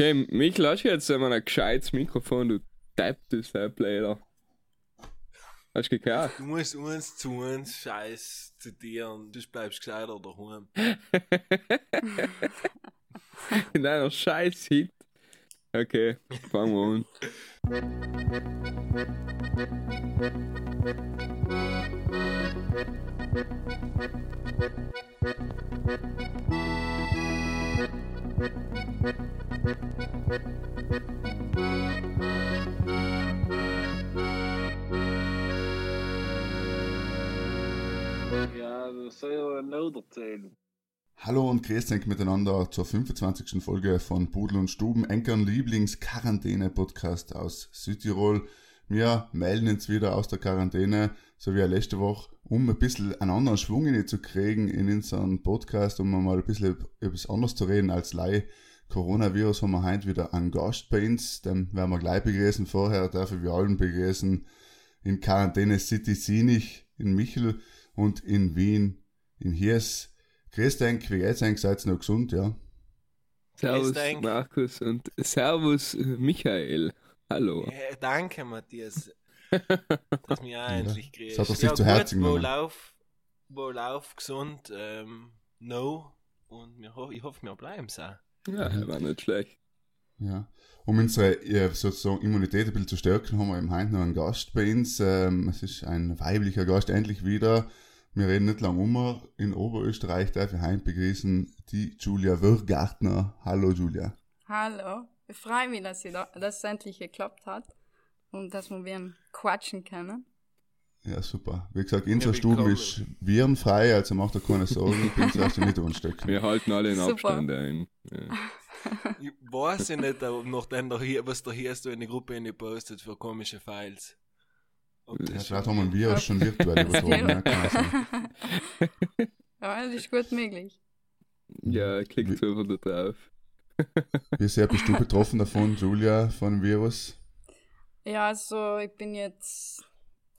Okay, mich lass jetzt einmal ein gescheites Mikrofon, du depptes Player. Hast du gehört? Du musst uns zu uns Scheiß zitieren, du bleibst gescheiter daheim. In einer Scheiß-Hit. Okay, fangen wir an. Ja, das soll ja noch erzählen. Hallo und grüß euch miteinander zur 25. Folge von Pudel und Stuben, Enkern Lieblings-Quarantäne-Podcast aus Südtirol. Wir melden uns wieder aus der Quarantäne, so wie letzte Woche, um ein bisschen einen anderen Schwung in zu kriegen in unseren Podcast, um mal ein bisschen etwas anderes zu reden als Lei. Coronavirus haben wir heute wieder einen Gast bei uns, den werden wir gleich begrüßen. Vorher dürfen wir allen begrüßen in Quarantäne City Sinich, in Michel und in Wien, in Hies. Grüß dich, wie geht's eigentlich? Seid ihr noch gesund, ja? Servus. Markus und Servus Michael. Hallo. Ja, danke, Matthias. dass mir auch endlich grüßt. Das hat sich ja, zu Herzen wo genommen. lauf, wo lauf gesund, ähm, no. Und wir ho ich hoffe, wir bleiben so. Ja, war nicht schlecht. Ja. Um unsere äh, sozusagen Immunität ein bisschen zu stärken, haben wir im heute noch einen Gast bei uns. Ähm, es ist ein weiblicher Gast, endlich wieder. Wir reden nicht lang um. In Oberösterreich darf ich heim begrüßen die Julia Würgartner. Hallo Julia. Hallo, ich freue mich, dass, ihr da, dass es endlich geklappt hat und dass wir wieder quatschen können. Ja, super. Wie gesagt, unsere Ja, Stube willkommen. ist virenfrei, also macht euch keine Sorgen, ich bin zuerst nicht anstecken. Wir halten alle in. Abstand ein. Ja. Ich weiß ja nicht, ob noch dann der hier, was der hier so in die Gruppe in die postet für komische Files. Ob Ja, das vielleicht haben wir ein Virus schon virtuell übertragen, ja. Ja, das ist gut möglich. ja, klickt einfach da drauf. Wie sehr bist du betroffen davon, Julia, von dem Virus? Ja, also ich bin jetzt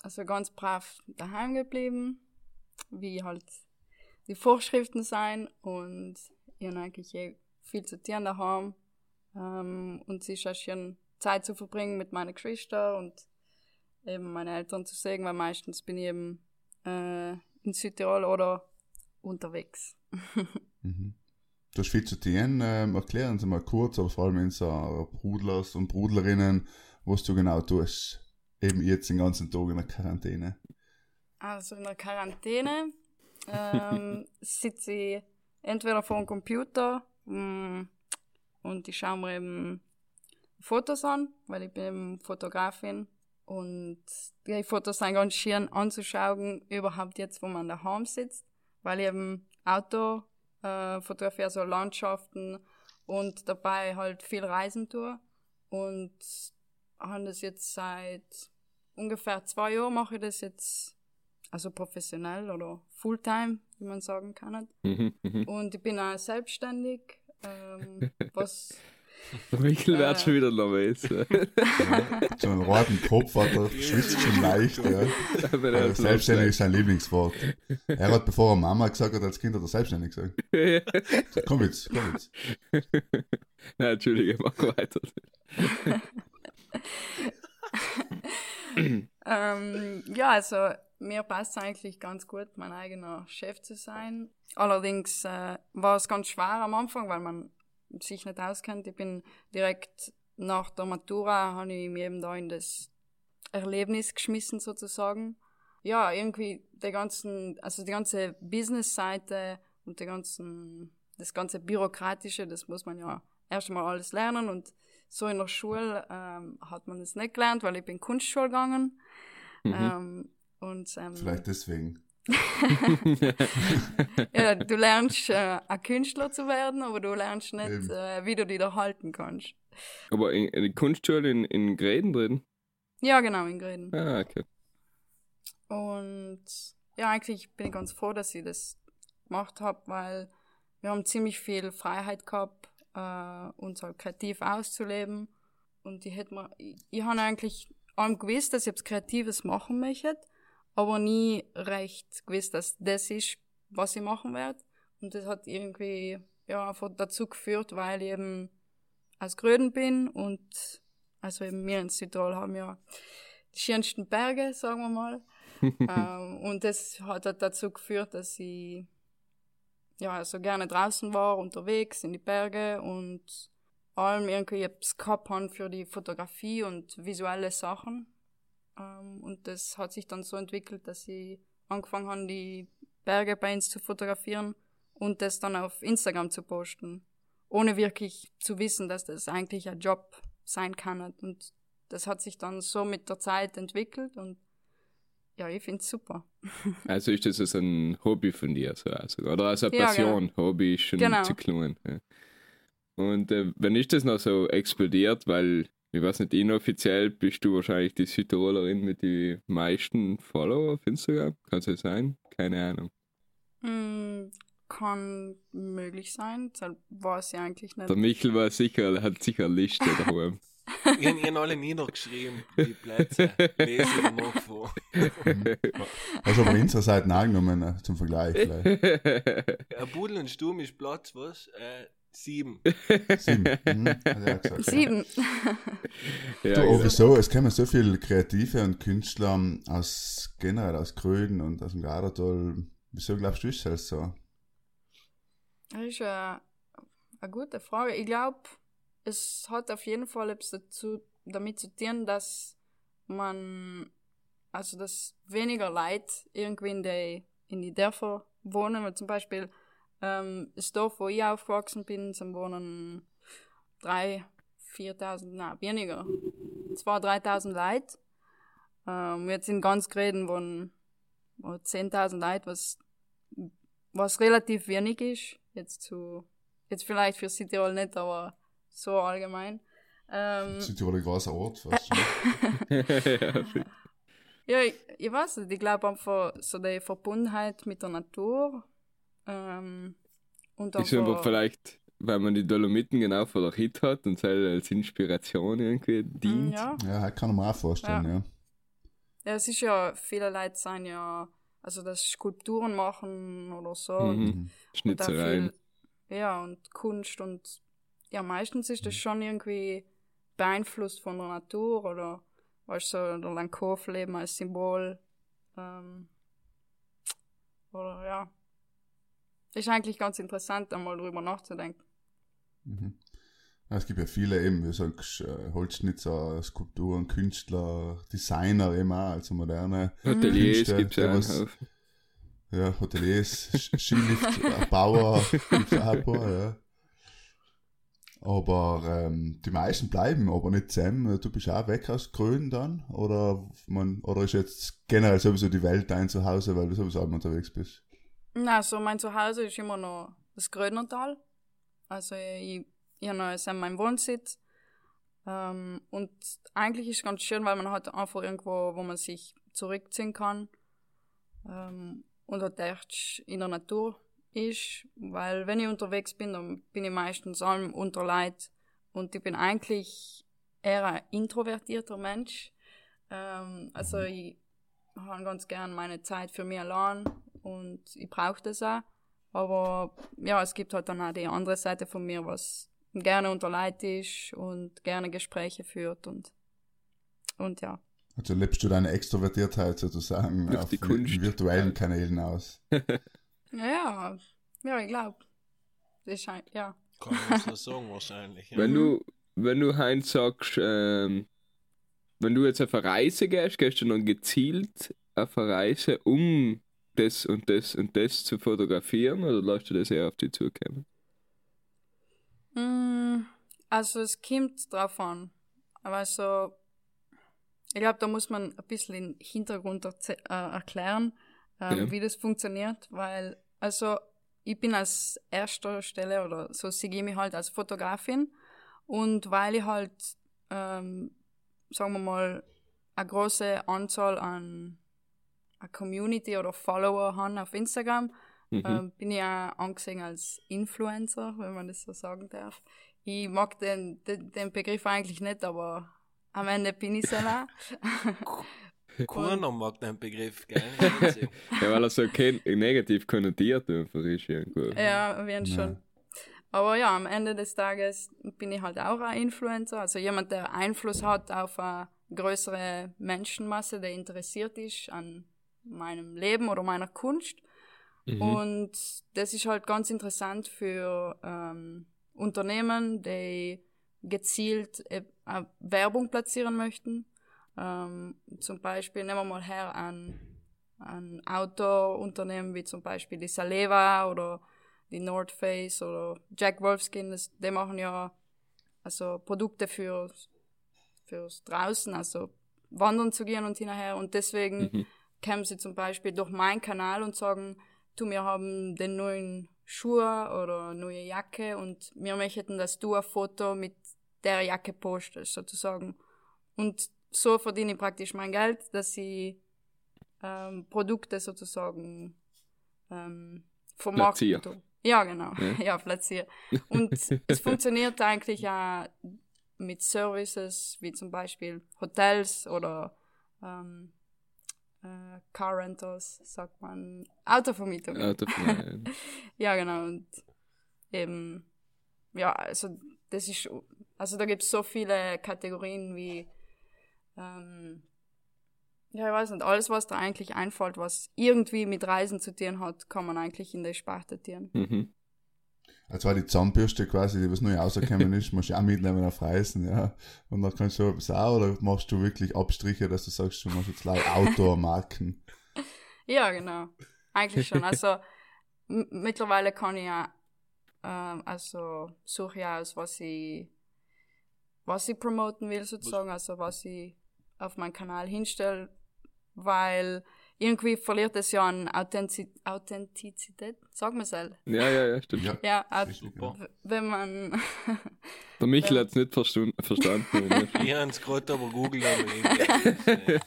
also ganz brav daheim geblieben, wie halt die Vorschriften sein und ich habe eigentlich eh viel zu tun daheim ähm, und es ist auch schön Zeit zu verbringen mit meiner Geschwister und eben meine Eltern zu sehen, weil meistens bin ich eben äh, in Südtirol oder unterwegs. Mhm. Du hast viel zu tun. Ähm, erklären Sie mal kurz, aber vor allem unsere Brudlers und Brudlerinnen, was du genau tust. Eben jetzt den ganzen Tag in der Quarantäne. Also in der Quarantäne ähm, sitze ich entweder vor dem Computer mm, und ich schaue mir eben Fotos an, weil ich bin eben Fotografin und die Fotos sind ganz schön anzuschauen, überhaupt jetzt, wo man daheim sitzt, weil ich eben Auto äh, fotografiere, so Landschaften und dabei halt viel reisen tue und habe das jetzt seit ungefähr zwei Jahren mache ich das jetzt also professionell oder Fulltime, wie man sagen kann. Mhm, mhm. Und ich bin auch selbstständig, ähm, was Michael wird Äh. schon wieder nervös. So einen roten Kopf hat er, schwitzt schon leicht. Ja. Das selbstständig ist sein Lieblingswort. Er hat, bevor er Mama gesagt hat, als Kind hat er selbstständig gesagt. So, komm jetzt, komm jetzt. Na, Entschuldige, mach weiter. Ähm, ja, also mir passt eigentlich ganz gut, mein eigener Chef zu sein. Allerdings äh, war es ganz schwer am Anfang, weil man sich nicht auskennt. Ich bin direkt nach der Matura, habe ich mich eben da in das Erlebnis geschmissen sozusagen. Ja, irgendwie der ganzen, also die ganze Business-Seite und die ganzen, das ganze Bürokratische, das muss man ja erst mal alles lernen und so in der Schule ähm, hat man das nicht gelernt, weil ich bin Kunstschule gegangen. Mhm. Ähm, und ähm, Vielleicht deswegen. ja, du lernst äh, ein Künstler zu werden, aber du lernst nicht, äh, wie du dich da halten kannst. Aber in, in der Kunstschule in, in Gräden drin? Ja, genau, in Greden. Ah, okay. Und ja, eigentlich bin ich ganz froh, dass ich das gemacht habe, weil wir haben ziemlich viel Freiheit gehabt, äh, uns halt kreativ auszuleben. Und ich hätte mir, ich, ich habe eigentlich allem gewusst, dass ich etwas Kreatives machen möchte, aber nie recht gewusst, dass das ist, was ich machen werde. Und das hat irgendwie ja einfach dazu geführt, weil ich eben aus Gröden bin und also eben wir in Südtirol haben ja die schönsten Berge, sagen wir mal. ähm, und das hat halt dazu geführt, dass ich ja also gerne draußen war, unterwegs in die Berge und allem irgendwie etwas gehabt haben für die Fotografie und visuelle Sachen. Ähm, und das hat sich dann so entwickelt, dass ich angefangen habe, die Berge bei uns zu fotografieren und das dann auf Instagram zu posten, ohne wirklich zu wissen, dass das eigentlich ein Job sein kann. Und das hat sich dann so mit der Zeit entwickelt und ja, ich finde es super. Also ist das also ein Hobby von dir, so, also, oder also eine Ja, Passion. Hobby ist schon Genau. zu klein. Ja. Und äh, wenn ist das noch so explodiert, weil, ich weiß nicht, inoffiziell bist du wahrscheinlich die Südtirolerin mit den meisten Follower auf Instagram. Kann es das sein? Keine Ahnung. Hm, kann möglich sein, das weiß ich eigentlich nicht. Der Michel war sicher, hat sicher eine Liste daheim. Ich habe ihnen alle niedergeschrieben, die Plätze. Lese ich noch vor. Hast du aber unsere Seiten angenommen äh, zum Vergleich vielleicht. Ein Pudel und Sturm ist Platz, was? Äh, sieben. Sieben. Mhm, hat er auch gesagt, ja. Sieben. ja, Du, genau. aber wieso? Es kommen so viele Kreative und Künstler aus generell aus Gröden und aus dem Gardatal. Wieso glaubst du, ist das so? Das ist eine, eine gute Frage. Ich glaube, es hat auf jeden Fall etwas dazu, damit zu tun, dass man, also dass weniger Leute irgendwie in die, in die Dörfer wohnen, weil zum Beispiel ähm, das Dorf, wo ich aufgewachsen bin, sind wohnen drei, 4.000, nein, weniger, 2.000, 3.000 Leute. Ähm, jetzt in ganz Gräden wohnen wohnen 10.000 Leute, was was relativ wenig ist. Jetzt zu, jetzt vielleicht für Südtirol nicht, aber so allgemein. Ähm, Südtirol ein großer Ort fast. ne? ja, ja, ich, ich weiß nicht, ich glaube einfach so die Verbundenheit mit der Natur. Ähm, und ist einfach vielleicht, weil man die Dolomiten genau vor der Hit hat und es halt als Inspiration irgendwie dient. ja, Ja, das kann mir auch vorstellen, ja. ja, es ist ja, viele Leute sind ja, also das Skulpturen machen oder so. Mhm. Und, Mhm. und Schnitzereien. viel, ja, und Kunst und ja, meistens ist das schon irgendwie beeinflusst von der Natur oder weißt du, so der Lankow-Leben als Symbol. Ähm, oder ja. Ist eigentlich ganz interessant, einmal drüber nachzudenken. Mhm. Es gibt ja viele eben, wie du sagst, äh, Holzschnitzer, Skulpturen, Künstler, Designer eben auch, also moderne Hoteliers gibt es ja was-. Ja, Hoteliers, Sch- Skiliftbauer, gibt's auch ein paar, ja. Aber ähm, die meisten bleiben aber nicht zusammen. Du bist auch weg aus Grün dann? Oder, man, oder ist jetzt generell sowieso die Welt dein Zuhause, weil du sowieso immer unterwegs bist? Na, so mein Zuhause ist immer noch das Grödnertal. Also ich, ich habe noch jetzt meinen Wohnsitz. Ähm, und eigentlich ist es ganz schön, weil man hat einfach irgendwo, wo man sich zurückziehen kann. Ähm, und halt echt in der Natur ist. Weil wenn ich unterwegs bin, dann bin ich meistens allem unter Leid. Und ich bin eigentlich eher ein introvertierter Mensch. Ähm, also ich habe ganz gern meine Zeit für mich allein und ich brauche das auch. Aber ja, es gibt halt dann auch die andere Seite von mir, was gerne unter Leid ist und gerne Gespräche führt und, und ja. Also lebst du deine Extrovertiertheit sozusagen Durch auf die Kunst. virtuellen Kanälen aus? Ja, ja, ich glaube. Das ist ein, ja. Kann man so sagen wahrscheinlich. Ja. Wenn du, wenn du Heinz sagst, ähm, wenn du jetzt auf eine Reise gehst, gehst du dann gezielt auf eine Reise, um das und das und das zu fotografieren oder lässt du das eher auf dich zukommen? Mm, Also es kommt drauf an. Aber also, ich glaube, da muss man ein bisschen den Hintergrund äh, erklären, ähm, Ja. wie das funktioniert, weil, also, ich bin als erster Stelle oder so sehe ich mich halt als Fotografin und weil ich halt, ähm, sagen wir mal, eine große Anzahl an a Community oder Follower habe auf Instagram, Mhm. ähm, bin ich auch angesehen als Influencer, wenn man das so sagen darf. Ich mag den, den, den Begriff eigentlich nicht, aber am Ende bin ich es ja auch. Keiner mag den Begriff, gell? Ja, weil er so negativ konnotiert einfach ist irgendwo. ja, wir haben Ja. schon. Aber ja, am Ende des Tages bin ich halt auch ein Influencer, also jemand, der Einfluss hat auf eine größere Menschenmasse, der interessiert ist an meinem Leben oder meiner Kunst. Mhm. Und das ist halt ganz interessant für ähm, Unternehmen, die gezielt äh, Werbung platzieren möchten. Ähm, zum Beispiel nehmen wir mal her an ein Outdoor-Unternehmen wie zum Beispiel die Saleva oder die North Face oder Jack Wolfskin, das, die machen ja also Produkte für fürs draußen, also wandern zu gehen und hinterher und deswegen Mhm. Kämen sie zum Beispiel durch meinen Kanal und sagen, du, wir haben den neuen Schuhe oder neue Jacke und wir möchten, dass du ein Foto mit der Jacke postest, sozusagen. Und so verdiene ich praktisch mein Geld, dass ich ähm, Produkte sozusagen ähm, vermarkten tue. Ja, genau. Ja. Ja, platziere. Und es funktioniert eigentlich auch mit Services wie zum Beispiel Hotels oder ähm, äh, Car Rentals, sagt man, Autovermietung. Autofahren. Ja, genau. Und eben, ja, also das ist, also da gibt es so viele Kategorien wie, ähm, ja, ich weiß nicht, alles, was da eigentlich einfällt, was irgendwie mit Reisen zu tun hat, kann man eigentlich in der Sparte tun. mhm. Also war die Zahnbürste quasi, die was neu rausgekommen ist, musst du auch mitnehmen auf Reisen, ja. Und dann kannst du etwas auch, oder machst du wirklich Abstriche, dass du sagst, du machst jetzt laut Outdoor-Marken. Ja, genau. Eigentlich schon. Also mittlerweile kann ich ja, ähm, also suche ich aus, was ich, was ich promoten will sozusagen, also was ich auf meinen Kanal hinstelle, weil irgendwie verliert es ja an Authentiz Authentizität, sag mal selber. Ja, ja, ja, stimmt. Ja, Ja, Super. wenn man, Der Michel hat es nicht verstanden. Ich habe es gerade aber googelt, aber irgendwie.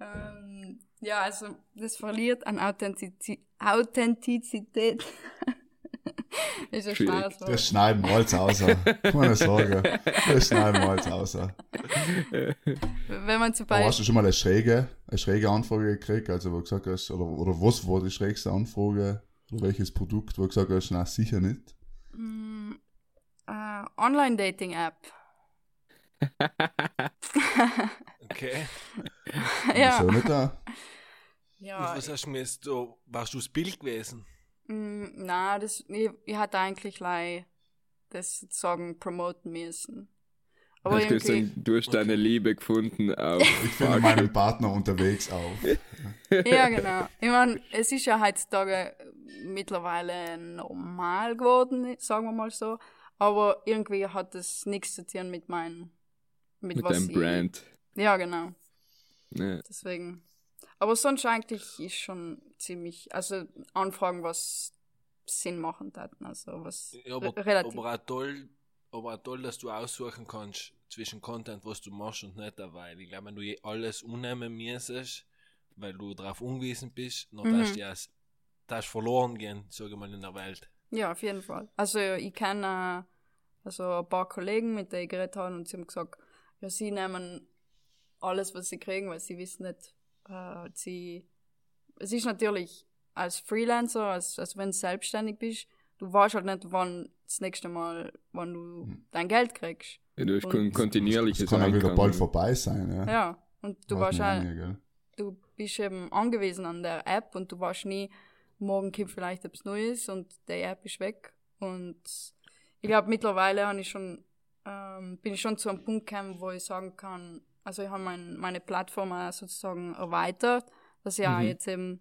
ähm, ja, also das verliert an Authentizi Authentizität. Ist ein Schwierig. Das schneiden wir alles aus. Keine Sorge. Das schneiden wir alles aus. Wenn man zum Aber hast du schon mal eine schräge, eine schräge Anfrage gekriegt, also wo du gesagt hast, oder, oder was war die schrägste Anfrage, oder welches Produkt, wo du gesagt hast, nein, sicher nicht? mm, äh, Online-Dating-App. Okay. ja, Wieso nicht da? Und ja, was hast du mir jetzt da? Warst du das Bild gewesen? Mm, na, das, ich, ich hatte eigentlich lei das sozusagen promoten müssen. Aber Hast du irgendwie, gesagt, du hast deine Liebe gefunden auf Ich finde meinen Partner unterwegs auf. ja, genau. Ich meine, es ist ja heutzutage mittlerweile normal geworden, sagen wir mal so. Aber irgendwie hat es nichts zu tun mit meinem, mit, mit was deinem ich, Brand. Ja, genau. Ja. Deswegen. Aber sonst eigentlich ist schon ziemlich, also Anfragen, was Sinn machen taten, also was Ja, aber, re- relativ. aber auch toll, aber auch toll, dass du aussuchen kannst zwischen Content, was du machst und nicht, weil ich glaube, wenn du alles unnehmen müsstest, weil du darauf angewiesen bist, dann Mhm. darfst du ja darfst verloren gehen, sage ich mal, in der Welt. Ja, auf jeden Fall. Also ich kenne äh, also ein paar Kollegen, mit denen ich geredet habe und sie haben gesagt, ja, sie nehmen alles, was sie kriegen, weil sie wissen nicht, äh, sie, es ist natürlich als Freelancer, als, also wenn du selbstständig bist, du weißt halt nicht, wann das nächste Mal, wann du dein Geld kriegst. Ja, du hast Und- kon kontinuierliches Das kann auch wieder bald vorbei sein. Ja, Ja, und du nie, gell? du bist eben angewiesen an der App und du weißt nie, morgen kommt vielleicht etwas Neues und die App ist weg. Und ich glaube, mittlerweile habe ich schon, ähm, bin ich schon zu einem Punkt gekommen, wo ich sagen kann, also ich habe mein, meine Plattform auch sozusagen erweitert, dass ich auch Mhm. jetzt eben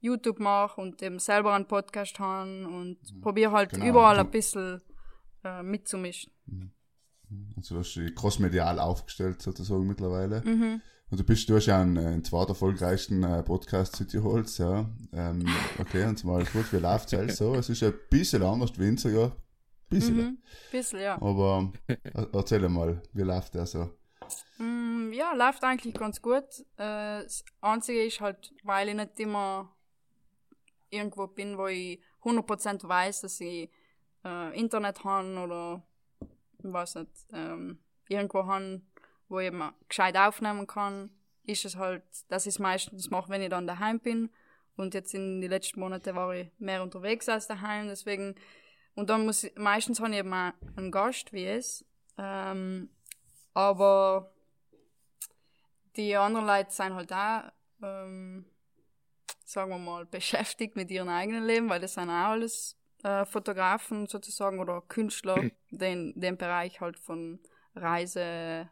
YouTube mache und eben selber einen Podcast habe und probiere halt Genau. überall ein bisschen äh, mitzumischen. Also du hast dich crossmedial aufgestellt sozusagen mittlerweile. Mhm. Und du bist, du hast ja einen, einen zweit erfolgreichsten äh, Podcast Cityholz, ja. Ähm, okay, und mal gut, wie läuft es so? Es ist ein bisschen anders wie Instagram. Bisschen. Mhm. Bisschen, ja. Aber äh, erzähl mal, wie läuft der so? Ja, läuft eigentlich ganz gut. Äh, das Einzige ist halt, weil ich nicht immer irgendwo bin, wo ich 100% weiß, dass ich äh, Internet habe oder weiß nicht, ähm, irgendwo habe, wo ich eben gescheit aufnehmen kann, ist es halt, dass ich es meistens mache, wenn ich dann daheim bin. Und jetzt in den letzten Monaten war ich mehr unterwegs als daheim, deswegen. Und dann muss ich, meistens habe ich eben einen Gast, wie es. Ähm, aber die anderen Leute sind halt auch, ähm, sagen wir mal, beschäftigt mit ihrem eigenen Leben, weil das sind auch alles äh, Fotografen sozusagen oder Künstler, die in dem Bereich halt von Reise,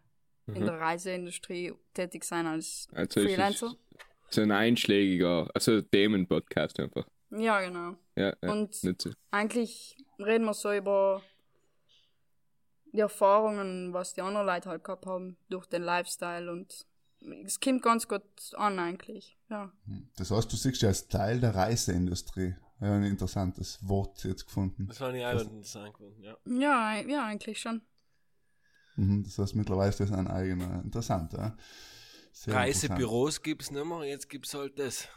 in der Reiseindustrie tätig sein als Also Freelancer. so ein einschlägiger, also Themen-Podcast einfach. Ja, genau. Ja, ja Und so. eigentlich reden wir so über die Erfahrungen, was die anderen Leute halt gehabt haben durch den Lifestyle und es kommt ganz gut an eigentlich. Ja. Das heißt, du siehst dich als Teil der Reiseindustrie. Ja, ein interessantes Wort jetzt gefunden. Das fand ich auch interessant gefunden, ja. Ja, ja, eigentlich schon. Mhm, das heißt, mittlerweile ist das ein eigener, interessant, ja. Sehr Reisebüros gibt es nicht mehr, jetzt gibt es halt das.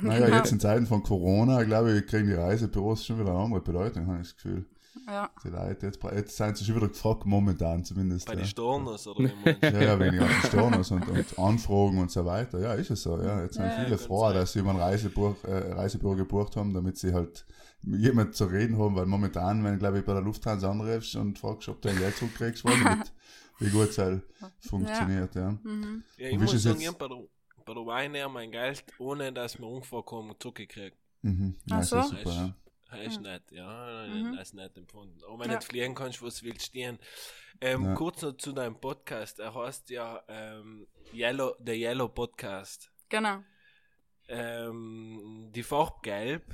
Naja, jetzt in Zeiten von Corona, glaube ich, kriegen die Reisebüros schon wieder eine andere Bedeutung, habe ich das Gefühl. Ja. Die Leute, jetzt, jetzt sind sie schon wieder gefragt, momentan zumindest. Bei ja. den Stornos oder? Ja, ja, wegen ganzen Stornos und, und Anfragen und so weiter. Ja, ist es so. Ja, jetzt sind Ja, viele kann froh, sein. dass sie über ein Reisebuch, äh, Reisebüro gebucht haben, damit sie halt jemand zu reden haben, weil momentan, wenn glaube ich bei der Lufthansa anrufst und fragst, ob du ein Geld zurückkriegst, weiß ich nicht, wie gut es halt funktioniert. Ja. Mhm. Ja, ich Und wie muss ist es sagen, jetzt- bei der, bei der Ryanair mein Geld, ohne dass mir umvorkommen, zurückgekriegt. Mhm. Ja, Ach ist ja so. super. Ja. Das ist nett, ja, Mhm. das ist nett empfunden. Aber wenn Ja. du nicht fliegen kannst, was willst du stehen? Ähm, Ja. Kurz noch zu deinem Podcast. Er heißt ja ähm, Yellow, der Yellow Podcast. Genau. Ähm, die Farbe Gelb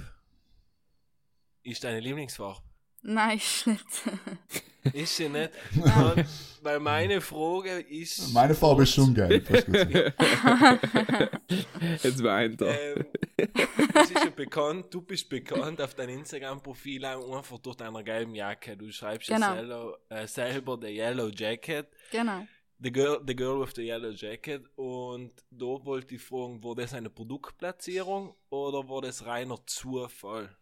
ist deine Lieblingsfarbe. Nein, ist nicht. Ist sie nicht? Weil- Weil meine Frage ist. Meine Farbe ist schon gesagt. Jetzt weint er. Ähm, es ist ja bekannt, du bist bekannt auf deinem Instagram-Profil einfach durch deine gelben Jacke. Du schreibst Genau. ja selber, äh, selber der Yellow Jacket. genau. The girl, the girl with the Yellow Jacket. Und da wollte ich fragen, war das eine Produktplatzierung oder war das reiner Zufall?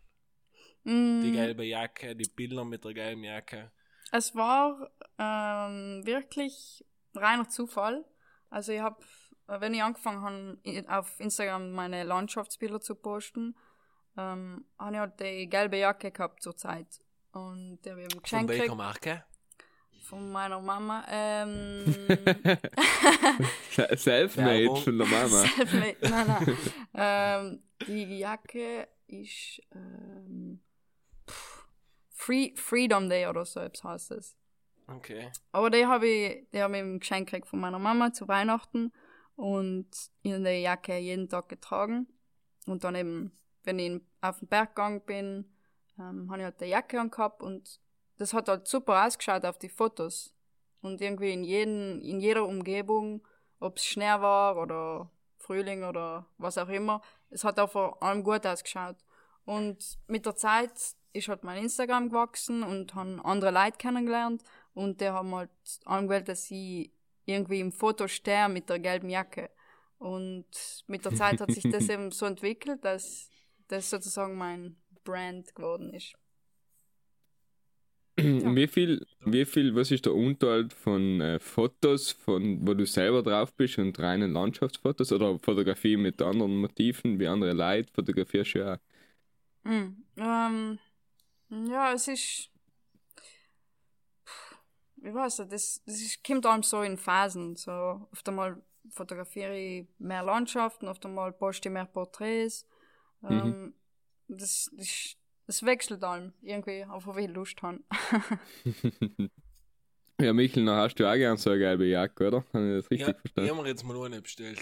Die Mm, gelbe Jacke, die Bilder mit der gelben Jacke. Es war ähm, wirklich reiner Zufall. Also ich habe, wenn ich angefangen habe, auf Instagram meine Landschaftsbilder zu posten, ähm, habe ich halt die gelbe Jacke gehabt zur Zeit. Und die habe ich eben Von geschenkt welcher gekriegt Marke? von meiner Mama. Ähm, Selfmade von der Mama. Selfmade, nein, nein. ähm, die Jacke ist ähm, Free, Freedom Day oder so etwas heißt es. Okay. Aber die habe ich, die habe ich im Geschenk gekriegt von meiner Mama zu Weihnachten und habe die Jacke jeden Tag getragen. Und dann eben, wenn ich auf den Berg gegangen bin, ähm, habe ich halt die Jacke angehabt und das hat halt super ausgeschaut auf die Fotos. Und irgendwie in, jeden, in jeder Umgebung, ob es Schnee war oder Frühling oder was auch immer, es hat auch vor allem gut ausgeschaut. Und mit der Zeit ist halt mein Instagram gewachsen und haben andere Leute kennengelernt und die haben halt angewählt, dass ich irgendwie im Foto stehe mit der gelben Jacke. Und mit der Zeit hat sich das eben so entwickelt, dass das sozusagen mein Brand geworden ist. Wie viel, wie viel, was ist der Unterhalt von äh, Fotos, von wo du selber drauf bist und reinen Landschaftsfotos oder Fotografie mit anderen Motiven wie andere Leute fotografierst du ja. Mm, ähm, ja, es ist. Ich weiß nicht, das, das ist, kommt allem so in Phasen. So, oft einmal fotografiere ich mehr Landschaften, oft einmal poste ich mehr Porträts. Ähm, das, das, das wechselt allem irgendwie, auf wie ich Lust habe. Ja, Michel, dann hast du auch gern so eine gelbe Jacke, oder? Habe ich das richtig Ja, ich verstanden? habe mir jetzt mal eine bestellt.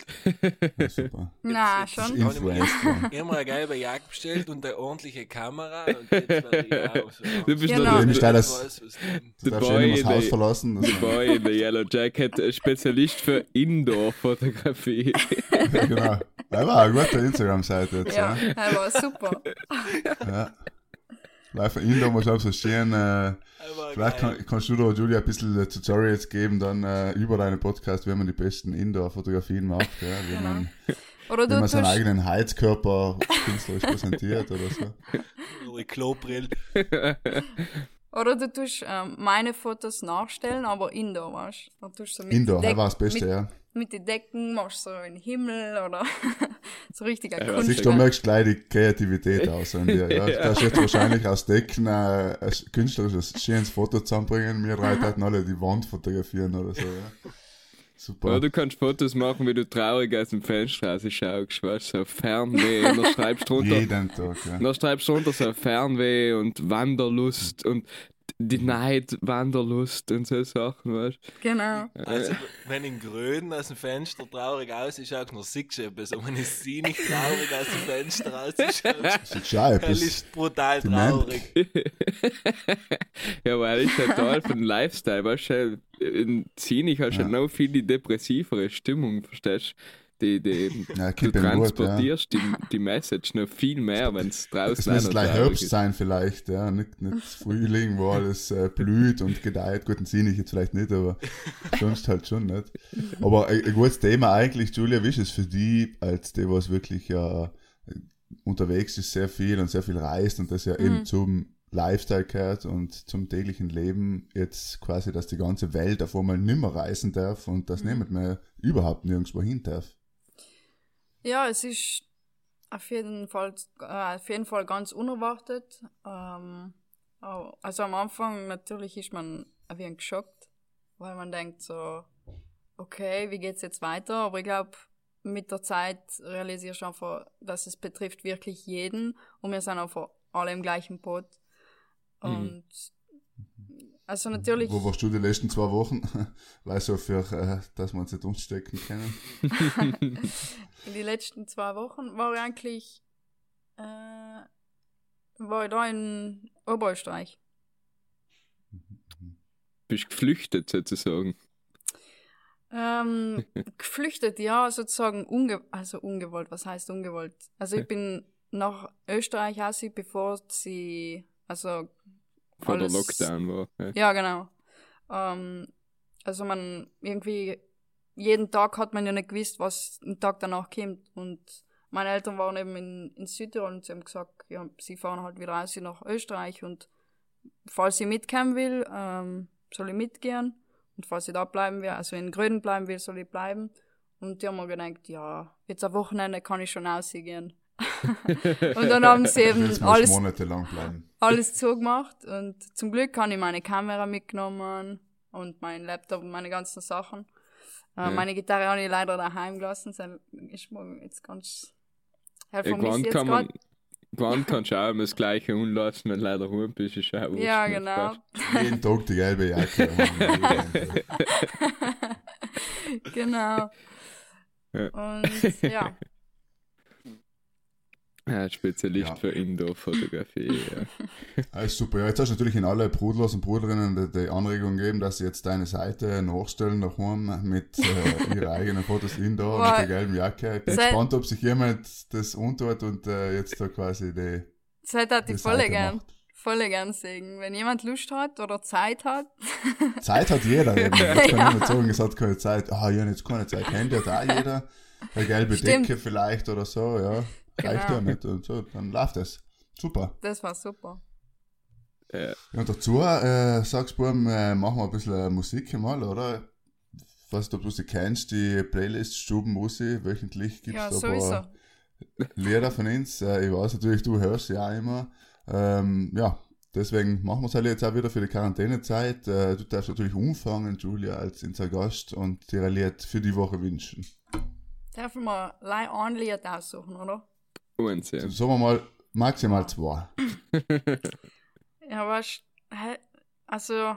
Ja, super. Na, jetzt- schon. jetzt- worden. Ich habe mir eine gelbe Jacke bestellt und eine ordentliche Kamera. Und jetzt werde ich auch so Du bist Genau. ich der, der, das- weiß, was denn- Du Der darfst Boy in Haus der- verlassen. Das Boy in der Yellow Jacket, äh, Spezialist für Indoor-Fotografie. ja, genau. Das war eine gute Instagram-Seite jetzt. Ja, Ja. das war super. Ja. Live von Indoor muss auch so stehen. Äh, vielleicht kann, kannst du da, Julia, ein bisschen äh, Tutorials geben, dann äh, über deinen Podcast, wie man die besten Indoor-Fotografien macht. Ja, wie, Genau. man, Oder wie du man seinen eigenen Heizkörper künstlerisch präsentiert oder so. Oder die Klobrille. Oder du tust ähm, meine Fotos nachstellen, aber indoor, weißt du? Dann tust du so mit Indoor, Deck- das war das Beste, mit, ja. mit den Decken, machst so einen Himmel oder so richtig ein Ja, Kunst. Siehst du, merkst gleich die Kreativität aus an dir. Ja. Du Ja. kannst jetzt wahrscheinlich aus Decken äh, ein künstlerisches, schönes Foto zusammenbringen. Wir drei hätten alle die Wand fotografieren oder so. Ja. Super. Oder du kannst Fotos machen, wie du traurig aus dem Fenster raus schaust, weißt du, so Fernweh, und dann schreibst du drunter, Jeden Tag, ja. dann schreibst du drunter so Fernweh und Wanderlust und die Neid, Wanderlust und so Sachen, weißt Genau. Also, wenn in Gröden aus dem Fenster traurig ausschaut, dann siehst du etwas. Und wenn ich sie nicht traurig aus dem Fenster ausschaut, ist dann ist brutal traurig. Ja, weil ich halt total von Lifestyle, weißt du, in Zinich hast du Ja. halt noch viel die depressivere Stimmung, verstehst du? Die, die, Ja, du in Wort, ja. transportierst die, die Message noch viel mehr, wenn es Es draußen müsste einer gleich traurig Herbst ist. sein vielleicht, ja. Nicht, nicht Frühling, wo alles äh, blüht und gedeiht. Gut, den sehe ich jetzt vielleicht nicht, aber sonst halt schon nicht. Aber ein, ein gutes Thema eigentlich, Julia, wie ist es für die, als die, was wirklich ja unterwegs ist, sehr viel und sehr viel reist und das ja eben zum Lifestyle gehört und zum täglichen Leben jetzt quasi, dass die ganze Welt auf einmal nimmer reisen darf und dass niemand mehr überhaupt nirgendwo hin darf. Ja, es ist auf jeden Fall, äh, auf jeden Fall ganz unerwartet. Ähm, also am Anfang natürlich ist man ein wenig geschockt, weil man denkt so, okay, wie geht's jetzt weiter? Aber ich glaube, mit der Zeit realisierst du einfach, dass es betrifft wirklich jeden und wir sind einfach alle im gleichen Boot. Und also natürlich. Wo warst du die letzten zwei Wochen? Weil so für, äh, dass wir uns nicht umstecken können. In die letzten zwei Wochen war ich eigentlich äh, war ich da in Oberösterreich. Bist geflüchtet sozusagen. Ähm, geflüchtet, ja, sozusagen unge also ungewollt. Was heißt ungewollt? Also ich bin nach Österreich aus, bevor sie, also Vor der Lockdown war. Ja. Ja, genau. Ähm, also man irgendwie jeden Tag hat man ja nicht gewusst, was den Tag danach kommt. Und meine Eltern waren eben in, in Südtirol und sie haben gesagt, ja, sie fahren halt wieder raus nach Österreich und falls sie mitkommen will, ähm, soll ich mitgehen. Und falls sie da bleiben will, also in Gröden bleiben will, soll ich bleiben. Und die haben mir gedacht, ja, jetzt am Wochenende kann ich schon ausgehen. und dann haben sie eben alles alles zugemacht und zum Glück habe ich meine Kamera mitgenommen und mein Laptop und meine ganzen Sachen. Äh, Ja. Meine Gitarre habe ich leider daheim gelassen, das ist mir jetzt ganz helfen Irgendwann jetzt kann man, irgendwann kannst du auch immer das Gleiche unlassen, wenn du leider rum bist, ist auch Ja, genau. Jeden Tag die gelbe Jacke. genau. Ja. Und ja, Ja, Spezialist Ja. für Indoor-Fotografie, ja. Alles super. Ja, jetzt hast du natürlich in alle Brudlers und Bruderinnen die, die Anregung gegeben, dass sie jetzt deine Seite nachstellen daheim mit äh, ihren eigenen Fotos indoor mit Boah. der gelben Jacke. Ich bin Sei- gespannt, ob sich jemand das untut und äh, jetzt da quasi die, das hätte die ich voll Seite gern, macht. voll gern sehen. Wenn jemand Lust hat oder Zeit hat, Zeit hat jeder eben. Jetzt kann Ja. niemand sagen, es hat keine Zeit. Ah, ja, jetzt keine Zeit. Handy hat auch jeder. Eine gelbe Stimmt. Decke vielleicht oder so, ja. Reicht Genau. ja nicht. Und so, dann läuft es. Super. das war super. ja. Ja, und dazu, äh, sagst du, äh, machen wir ein bisschen äh, Musik mal, oder? Ich weiß nicht, ob du sie kennst, die Playlist Stuben Musi, wöchentlich gibt Ja, es sowieso. ein paar Lieder von uns. Äh, ich weiß natürlich, du hörst sie auch immer. Ähm, ja, deswegen machen wir es halt jetzt auch wieder für die Quarantänezeit. Äh, du darfst natürlich umfangen, Julia, als unser Gast und dir ein Lied für die Woche wünschen. Dürfen wir gleich ein Lied aussuchen, oder? Und ja. Sagen wir mal, maximal zwei. Ja, hä, also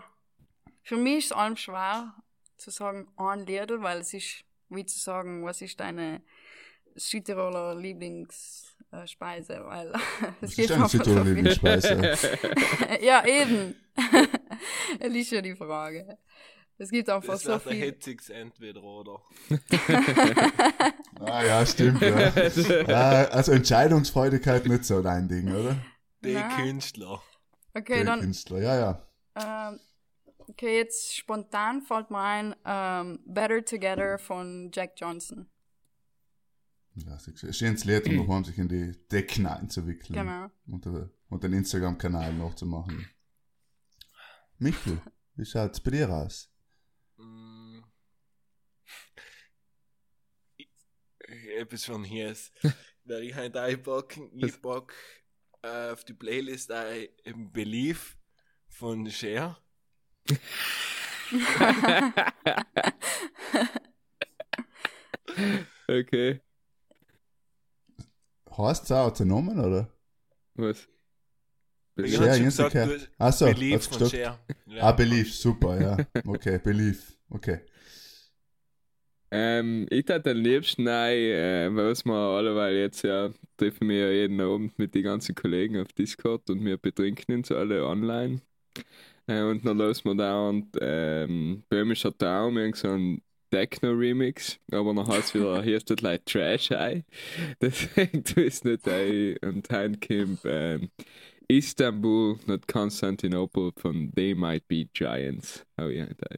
für mich ist es allem schwer zu sagen ein Lied, weil es ist wie zu sagen, was ist deine Südtiroler Lieblingsspeise, weil es ist eine so Südtiroler viel. Lieblingsspeise. Ja, eben. das ist ja die Frage. Es gibt einfach Das so viel. hitziges Entweder-Oder. Ah ja, stimmt, ja. ja. Also Entscheidungsfreudigkeit nicht so dein Ding, oder? Die Na. Künstler. Okay, Der dann Künstler, ja, ja. Ähm, okay, jetzt spontan fällt mir ein ähm, Better Together von Jack Johnson. Ja, schönes Lied, um daheim sich in die Decken einzuwickeln Genau. und, äh, und den Instagram-Kanal nachzumachen. Michel, wie schaut's bei dir aus? Mm. Ich- Etwas von hier ist. Wer ich heute einpacken, ich pack äh, auf die Playlist ein im Belief von Cher. Okay. Heißt es auch autonomen, oder? Was? Ich Cher hab schon Insta gesagt, Care. du hast Achso, Belief von gestoppt. Cher. Ja. Ah, Belief, super, ja. Okay, Belief, okay. Ähm, ich hätte am liebsten nein, äh, was wir alleweil jetzt ja treffen wir ja jeden Abend mit den ganzen Kollegen auf Discord und wir betrinken uns alle online. Äh, und dann lassen wir da und ähm, Böhmischer Traum, irgend so ein Techno-Remix, aber dann heißt wieder, hier ist das like Trash ein. Deswegen tu es nicht ein dann kommt ähm, Istanbul, nicht Konstantinopel von They Might Be Giants. Oh ja, da.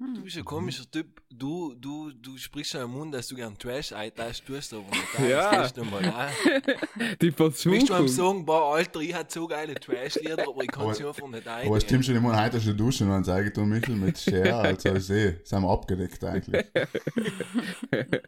Du bist ein komischer Typ. Du, du, du sprichst schon im Mund, dass du gern Trash einteilst, tust aber nicht. Ja. Das lässt du mal an. Die Bist du am Versuchung. Sagen, boah, Alter, ich hatte so geile Trash-Lieder, aber ich kann sie einfach nicht ein. Aber es stimmt schon, ich meine, heute du duschen und ans Eigentum, Michel, mit Share, also ich sehe, sind wir abgedeckt eigentlich.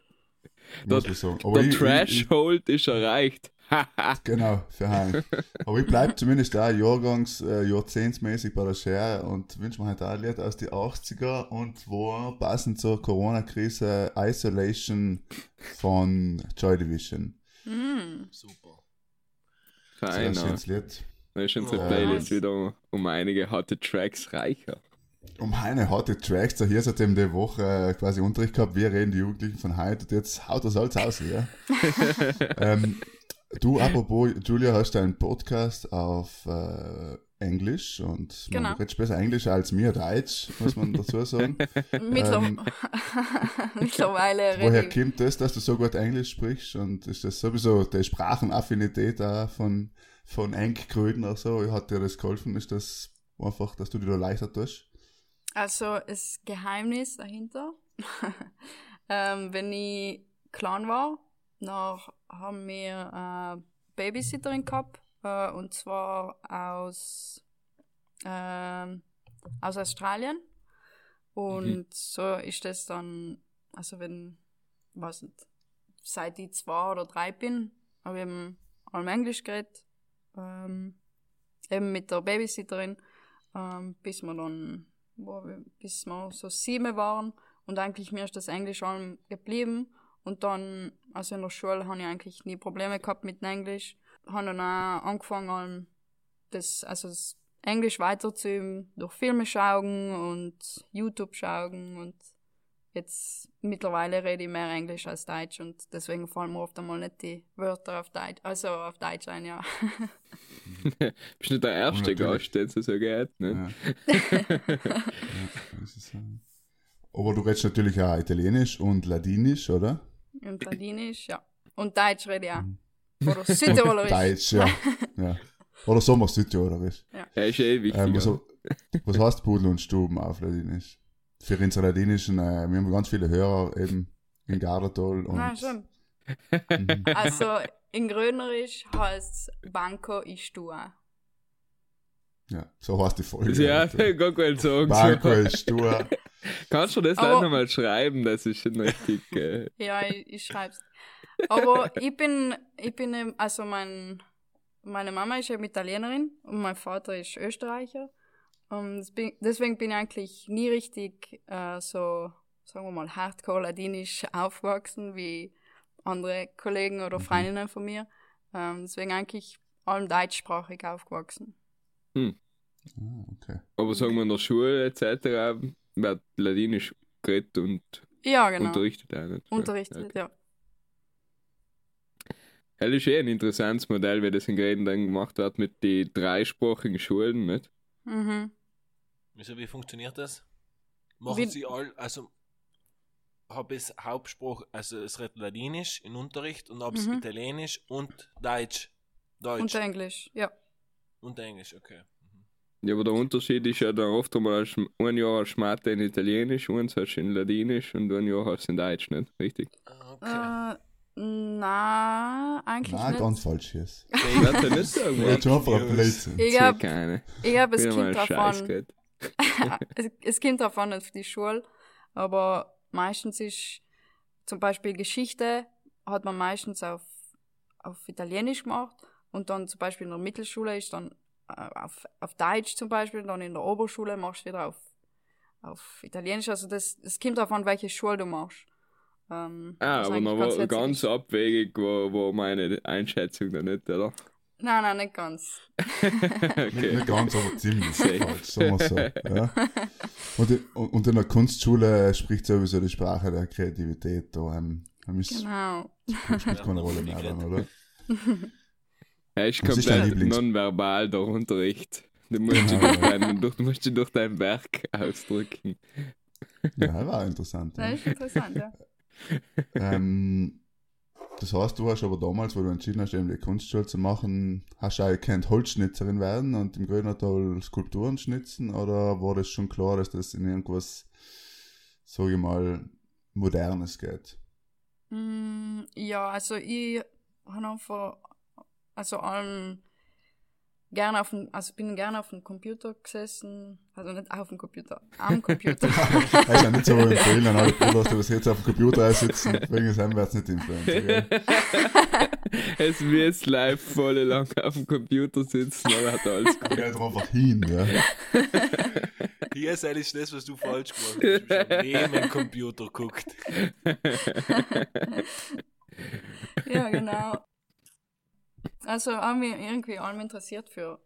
Muss ich sagen. Aber Der Threshold ist erreicht. Genau, für Hein. Aber ich bleibe zumindest da Jahrgangs-, äh, jahrzehntsmäßig bei der Share und wünsche mir halt auch ein Lied aus den 80er und zwar passend zur Corona-Krise Isolation von Joy Division. Mm. Super. Sehr Feiner. schönes Lied. Da ist unsere Oh. Playlist wieder um einige harte Tracks reicher. Um eine harte Tracks, da hier seitdem die Woche äh, quasi Unterricht gehabt, wir reden die Jugendlichen von heute und jetzt haut das alles aus, ja. ähm, du, apropos, Julia, hast einen Podcast auf äh, Englisch und Genau. man redet besser Englisch als mir Deutsch, muss man dazu sagen. Mittler Ähm, Mittlerweile Woher kommt das, dass du so gut Englisch sprichst und ist das sowieso die Sprachenaffinität auch von, von Enk Grödner so? Hat dir das geholfen? Ist das einfach, dass du dir da leichter tust? Also das Geheimnis dahinter. ähm, wenn ich klein war, dann haben wir eine Babysitterin gehabt, äh, und zwar aus, ähm, aus Australien. Und so ist das dann, also wenn, weiß nicht, seit ich zwei oder drei bin, habe ich eben allem Englisch geredet, ähm, eben mit der Babysitterin, ähm, bis wir dann wo wir, bis wir so sieben waren. Und eigentlich mir ist das Englisch allem geblieben. Und dann, also in der Schule habe ich eigentlich nie Probleme gehabt mit dem Englisch, habe dann auch angefangen das, also das Englisch weiterzuüben, durch Filme schauen und YouTube schauen und jetzt mittlerweile rede ich mehr Englisch als Deutsch und deswegen fallen mir oft einmal nicht die Wörter auf Deutsch, also auf Deutsch ein, ja. Bist nicht der erste. Gast, es so geht, ne? Ja. ja, Aber du redest natürlich auch Italienisch und Ladinisch, oder? Und Ladinisch, ja. Und Deutsch rede ich auch. Mhm. Oder Südtirolerisch. Deutsch, ja. ja. Oder Sommer Südtirolerisch. Er ist eh wichtiger. Ähm, was, was heißt Pudel und Stuben auf Ladinisch? Für unsere Ladinischen, äh, wir haben ganz viele Hörer eben in Gardetol und. Nein, schon. Mhm. Also in Grönerisch heißt Banco ist du auch. Ja, so heißt die Folge. ja, Also, gar kein Song. Banco ist stur. Kannst du das Aber- dann nochmal schreiben? Das ist schon richtig. Äh, Ja, ich, ich schreib's. Aber ich bin, ich bin, eben- also mein, meine Mama ist eben Italienerin und mein Vater ist Österreicher. Und deswegen bin ich eigentlich nie richtig äh, so, sagen wir mal, hardcore-ladinisch aufgewachsen wie andere Kollegen oder Freundinnen von mir. Ähm, deswegen eigentlich allem deutschsprachig aufgewachsen. Ah, okay. aber sagen wir in der Schule etc. wird Ladinisch geredet und Ja, genau. unterrichtet auch nicht. Unterrichtet, Okay. ja. Das ist eh ein interessantes Modell, wie das in Gräden dann gemacht wird mit den dreisprachigen Schulen, nicht? Mhm. Wieso, wie funktioniert das? Machen Wie- sie all, also habe es Hauptspruch, also es redet Ladinisch in Unterricht und habe es Mhm. Italienisch und Deutsch. Deutsch Und Englisch, ja. Und Englisch, okay. Ja, aber der Unterschied ist ja dann oft einmal, ein Jahr hast du Mathe in Italienisch, eins hast du in Ladinisch und ein Jahr hast du in Deutsch, nicht? Richtig? Ah, Okay. Äh, Na, eigentlich Nein, nicht. ganz falsch jetzt. Warte, nicht sagen, schon einfach ein. Blödsinn. Ich Zähl hab, ich es Scheiß davon, es kommt davon auf die Schule, aber meistens ist zum Beispiel Geschichte hat man meistens auf, auf Italienisch gemacht und dann zum Beispiel in der Mittelschule ist dann äh, auf, auf Deutsch zum Beispiel, dann in der Oberschule machst du wieder auf, auf Italienisch. Also das, es kommt davon, welche Schule du machst. Ähm, Ah, aber eigentlich noch ganz abwegig war, war meine Einschätzung da nicht, oder? Nein, nein, nicht ganz. Nicht, Okay. nicht ganz, aber ziemlich falsch, sagen wir so. Ja. Und, in- und in der Kunstschule spricht sowieso die Sprache der Kreativität. Da ähm, ist Genau. spielt keine Rolle mehr dann, oder? Er ist dein komplett nonverbal, der Unterricht. Du musst, dich Genau, durch ja. dein, durch, du musst dich durch dein Werk ausdrücken. Ja, war interessant. Das Ja. ist interessant, ja. ähm, das heißt, du hast aber damals, wo du entschieden hast, eben die Kunstschule zu machen, hast du auch gekannt, Holzschnitzerin werden und im Grönertal Skulpturen schnitzen oder war das schon klar, dass das in irgendwas, sage ich mal, Modernes geht? Mm, Ja, also ich habe einfach, also allem gerne auf dem, also bin gerne auf dem Computer gesessen, also nicht auf dem Computer, am Computer. Das ist ja nicht so empfehlen an alle Brüder, dass du jetzt auf dem Computer sitzen, wegen des Heimwärts nicht Influencer. Es wird live voll lang auf dem Computer sitzen, aber hat alles gut. Geh doch einfach hin, ja. Hier ist eigentlich das, was du falsch gemacht hast. Du hast schon neben dem Computer geguckt. ja, genau. Also mich irgendwie allem interessiert für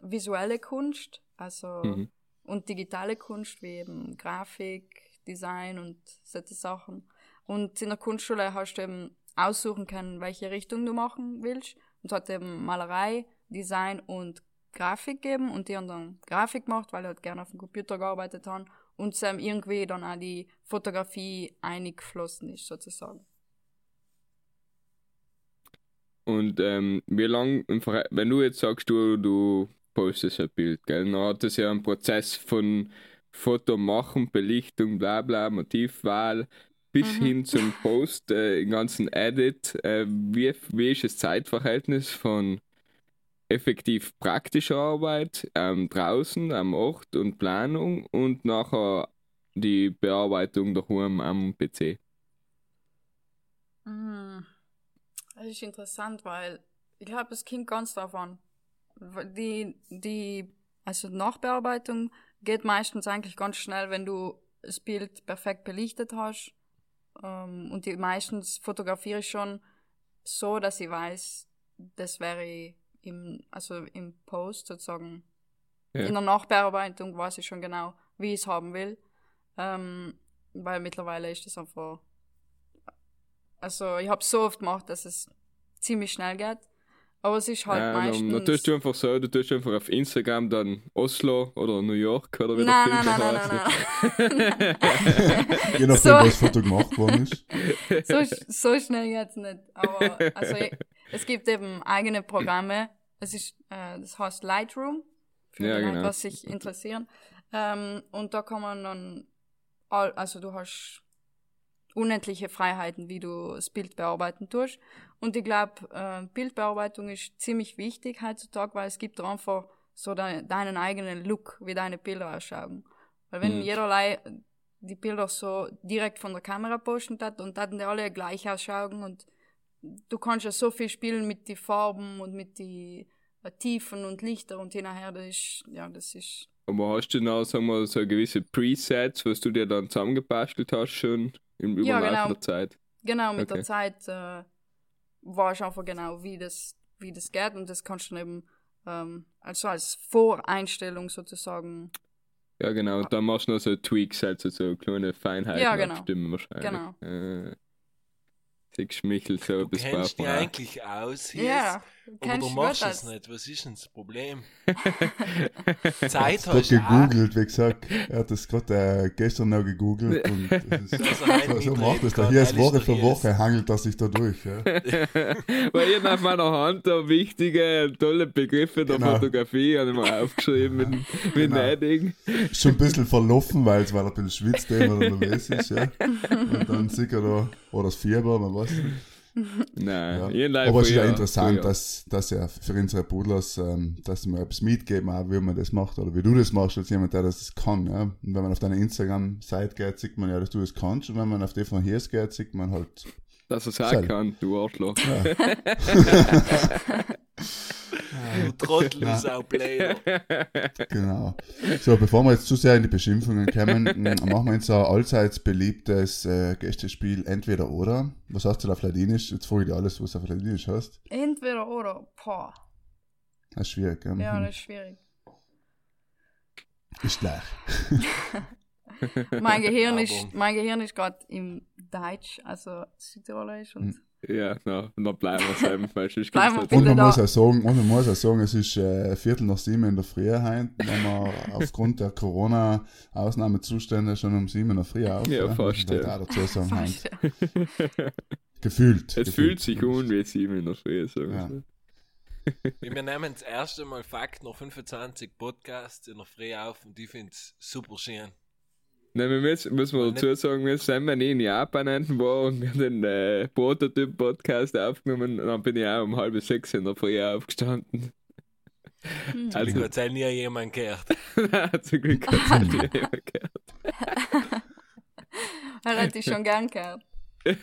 visuelle Kunst, also Mhm. und digitale Kunst wie eben Grafik, Design und solche Sachen. Und in der Kunstschule hast du eben aussuchen können, welche Richtung du machen willst. Und hat eben Malerei, Design und Grafik gegeben. Und die haben dann Grafik gemacht, weil ich halt gerne auf dem Computer gearbeitet haben. Und es irgendwie dann auch die Fotografie eingeflossen ist, sozusagen. Und ähm, wie lang, im Verein- wenn du jetzt sagst, du, du postest ein Bild, gell, dann hat das ja einen Prozess von Foto machen, Belichtung, bla bla, Motivwahl, bis Mhm. hin zum Post, äh, den ganzen Edit. Äh, wie, wie ist das Zeitverhältnis von effektiv praktischer Arbeit ähm, draußen am Ort und Planung und nachher die Bearbeitung daheim am PC? Mm. Das ist interessant, weil ich glaube, es kommt ganz davon. Die, die, also Nachbearbeitung geht meistens eigentlich ganz schnell, wenn du das Bild perfekt belichtet hast. Ähm, und die meistens fotografiere ich schon so, dass ich weiß, das wäre im, also im Post sozusagen. Ja. In der Nachbearbeitung weiß ich schon genau, wie ich es haben will. Ähm, weil mittlerweile ist das einfach also ich habe so oft gemacht, dass es ziemlich schnell geht. Aber es ist halt Ja, meistens. dann tust du einfach so, du tust einfach auf Instagram dann Oslo oder New York oder wie nein, der nein, Film nein, da nein, nein, heißt. Je nachdem, So. wo das Foto gemacht worden ist. nein. So, so schnell geht's nicht. Aber also ich, es gibt eben eigene Programme. Es ist, äh, das heißt Lightroom, für Ja, die Leute, genau. was sich interessieren. Ähm, und da kann man dann, all, also du hast unendliche Freiheiten, wie du das Bild bearbeiten tust. Und ich glaube, äh, Bildbearbeitung ist ziemlich wichtig heutzutage, weil es gibt einfach so de deinen eigenen Look, wie deine Bilder ausschauen. Weil wenn Mhm. jederlei die Bilder so direkt von der Kamera posten hat und dann die alle gleich ausschauen und du kannst ja so viel spielen mit den Farben und mit den äh, Tiefen und Lichter und hinterher, das ist, ja, das ist, Aber hast du noch, sagen wir, so gewisse Presets, was du dir dann zusammengebastelt hast schon im Ja, genau. der Zeit? genau, mit Okay. der Zeit äh, weißt du einfach genau, wie das, wie das geht und das kannst du dann eben ähm, also als Voreinstellung sozusagen, Ja, genau. Und dann machst du noch so Tweaks, also so kleine Feinheiten Ja, genau. abstimmen wahrscheinlich. Genau. Äh, Siehst Michel so Du bis kennst dich eigentlich aus hier. ja, Aber du machst das? es nicht. Was ist denn das Problem? Zeit hast du gegoogelt, wie gesagt. Er hat das gerade äh, gestern noch gegoogelt. Und das ist, so, so macht es da. Hier ist Woche für Woche hangelt er sich da durch. Ja. Weil ich auf meiner Hand da wichtige, tolle Begriffe der Genau. Fotografie habe ich mir aufgeschrieben mit, mit Genau. Ist schon ein bisschen verlaufen, weil es er ein bisschen schwitzt, wenn er nervös ist. Ja. Und dann sieht er da, oder das Fieber, man weiß nicht. Nein, Ja. Aber es ist ja interessant, früher- dass, dass ja für unsere Pudlers, ähm, dass wir etwas mitgeben, auch wie man das macht oder wie du das machst, als jemand, der das kann. Ja? Und wenn man auf deine Instagram-Seite geht, sieht man ja, dass du das kannst. Und wenn man auf die von hier geht, sieht man halt. Dass er sagen kann, du Arschloch. Du Trottel, du Sauplayer. Genau. So, bevor wir jetzt zu sehr in die Beschimpfungen kommen, machen wir jetzt ein allseits beliebtes äh, Gästespiel Entweder oder. Was heißt das auf Ladinisch? Jetzt frage ich dir alles, was du auf Ladinisch hast. Entweder oder. Boah. Das ist schwierig, gell? Ja, das ist schwierig. Ist gleich. Mein Gehirn ist, mein Gehirn ist gerade im Deutsch, also Südtirolerisch und Ja, na, dann bleiben wir Bleiben gibt's wir Und man, muss auch sagen, und man muss auch sagen, es ist äh, Viertel nach sieben in der Früh heute, wenn wir aufgrund der Corona-Ausnahmezustände schon um sieben in der Früh auf. Ja, fast, ich ja. dazu sagen, fast, heute. ja. Gefühlt. Es gefühlt. fühlt sich an wie sieben in der Früh. sagen wir Ja. so. Wir nehmen das erste Mal Fakt noch 25 Podcasts in der Früh auf und ich finde es super schön. Nein, wir müssen, müssen wir dazu sagen, wir sind wenn ich in Japan war und wir haben den äh, Prototyp-Podcast aufgenommen und dann bin ich auch um halb sechs in der Früh aufgestanden. Hm. Also, Also, Gott sei nie jemand gehört. Nein, zum Glück hat es nicht jemand gehört. Er hätte ich schon gern gehört. Das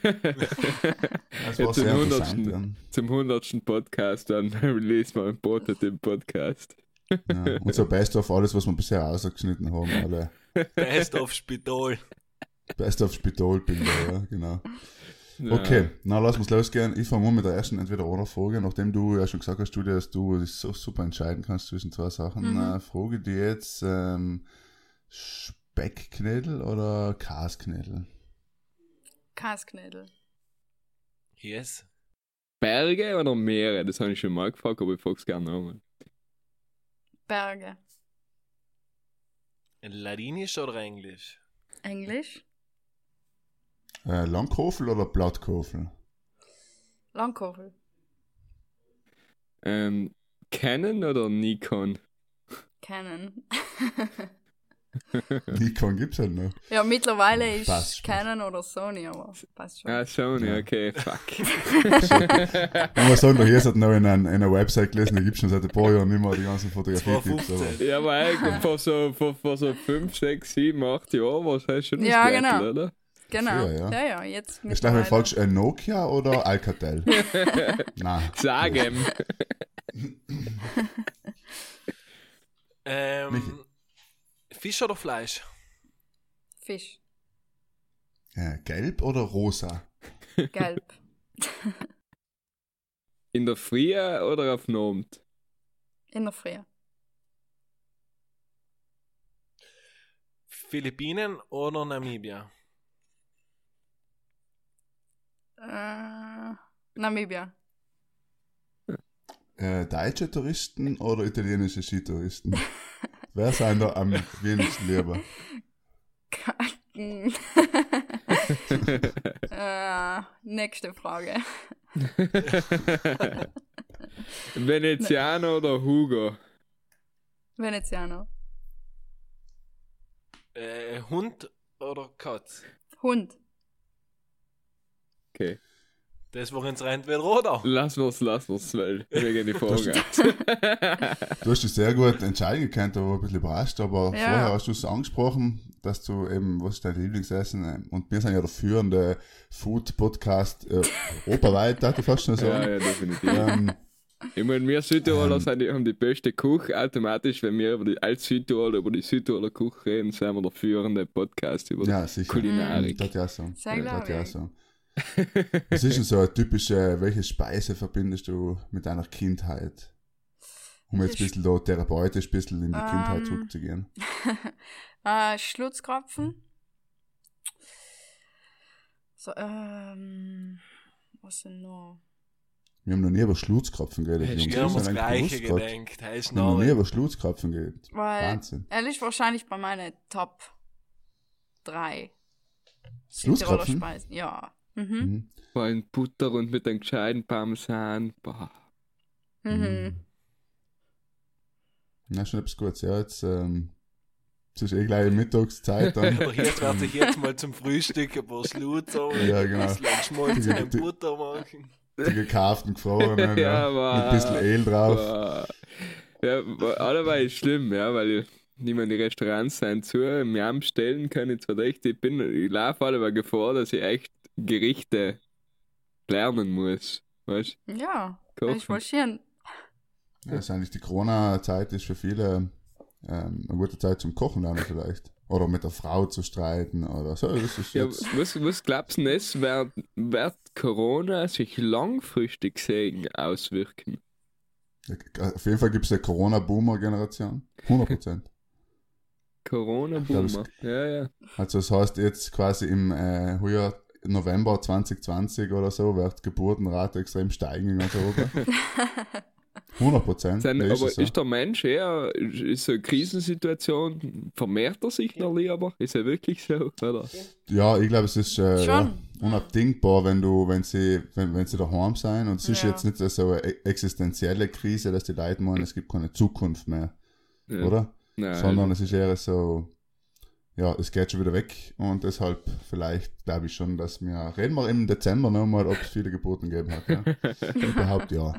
war Jetzt sehr im interessant. Hundertsten. Zum hundertsten Podcast, dann release wir einen Prototyp-Podcast. Ja. So Best of alles, was wir bisher ausgeschnitten haben, alle Best of Spital. Best of Spitalbilder, ja, genau. Ja. Okay, na lass uns losgehen. Ich fange an mit der ersten Entweder-Oder-Frage. Nachdem du ja schon gesagt hast, Julia, dass du das so super entscheiden kannst zwischen zwei Sachen, Mhm. äh, frage die jetzt ähm, Speckknödel oder Kasknödel? Kasknödel. Yes. Berge oder Meere? Das habe ich schon mal gefragt, aber ich frage es gerne nochmal. Berge. Ladinisch oder Englisch? Englisch. Äh, Langkofel oder Blattkofel? Langkofel. Ähm, Canon oder Nikon? Canon. Nikon gibt's halt noch. ja, mittlerweile ist Passt. Canon oder Sony, aber passt schon. Ah, Sony, Ja. okay, fuck. Ich muss sagen, hier hat noch in, ein, in einer Website gelesen, da gibt's schon seit ein paar Jahren nicht mehr die ganzen Fotografie-Tipps. 215. ja, aber eigentlich vor so, vor, vor so 5, 6, 7, 8 Jahren war es halt schon Ja, Gürtel, genau. oder? genau. früher, ja. ja. ja, jetzt Ich stelle mir fragst, äh, Nokia oder Alcatel? Nein. Sag ihm. Ähm, Michi. Fisch oder Fleisch? Fisch. Äh, gelb oder rosa? Gelb. In der Früh oder auf Abend? In der Früh. Philippinen oder Namibia? Äh, Namibia. Äh, deutsche Touristen oder italienische Skitouristen? Wer sind da am wenigsten lieber? äh, nächste Frage. Veneziano oder Hugo? Veneziano. Äh, Hund oder Katz? Hund. Okay. Das war ins entweder oder. Lass wir's, lass wir's, weil wir gehen die Frage. Du hast dich sehr gut entscheiden können, aber ein bisschen überrascht, aber Ja. vorher hast du es angesprochen, dass du eben, was ist dein Lieblingsessen? Und wir sind ja der führende Food-Podcast äh, europaweit, darf ich fast schon ja, sagen. ja, definitiv. Ähm, Ich meine, wir Südtiroler Ähm. sind die, haben die beste Küche. Automatisch, wenn wir über die, als Südtiroler über die Südtiroler Küche reden, sind wir der führende Podcast über ja, sicher. Kulinarik. Das ja so. Sehr ja, das ja so. Was ist denn so eine typische, welche Speise verbindest du mit deiner Kindheit? Um jetzt ein bisschen da therapeutisch ein bisschen in die Kindheit Ähm. zurückzugehen. äh, Schlutzkrapfen. So, ähm, was denn noch? Wir haben noch nie über Schlutzkrapfen geredet. Hey. Wir haben das Gleiche gedenkt. Hey, Wir haben noch nie über Schlutzkrapfen geredet. Weil Wahnsinn. er ist wahrscheinlich bei meinen Top 3 Schlutzkrapfen? Speisen. Ja. Mhm. Mhm. Vor allem Butter und mit einem gescheiten Parmesan. Boah. Mhm. Na, schon etwas Gutes. Ja, jetzt, ähm, Es ist eh gleich Mittagszeit dann. Aber jetzt werde ich jetzt mal zum Frühstück ein paar Schlutzer und Ja, genau. ein bisschen Schmolzen Die- und die- Butter machen. Die gekauften gefrorenen, Ja, ja, aber- mit ein bisschen Ale drauf. Boah. Ja, allerweil ist schlimm, ja, weil ich, ich meine, die Restaurants sind zu, mir am Stellen kann ich zwar echt, ich bin, ich laufe alle Gefahr, dass ich echt Gerichte lernen muss. Weißt Ja, ist voll schön. Ja, ist eigentlich die Corona-Zeit ist für viele ähm, eine gute Zeit zum Kochen lernen vielleicht. Oder mit der Frau zu streiten oder so. Das ist Ja, was, was glaubst du denn, es wird, wird Corona sich langfristig gesehen auswirken? auf jeden Fall gibt es eine Corona-Boomer-Generation. 100%. Corona-Boomer. Ja, ja. Also das heißt jetzt quasi im äh, Jahr November 2020 oder so wird die Geburtenrate extrem steigen in ganz Europa. 100 Prozent. Aber ist ist, so. der Mensch eher, ist so eine Krisensituation, vermehrt er sich noch lieber? Ist er wirklich so? Oder? Ja, ich glaube, es ist äh, ja, unabdingbar, wenn du, wenn sie, wenn, wenn sie daheim sein und es ist Ja. jetzt nicht so eine e- existenzielle Krise, dass die Leute meinen, es gibt keine Zukunft mehr, Ja. oder? Nein, Sondern es ist eher so, ja, es geht schon wieder weg und deshalb vielleicht glaube ich schon, dass wir, reden wir im Dezember nochmal, ob es viele Geburten gegeben hat, ja? Ich behaupte ja.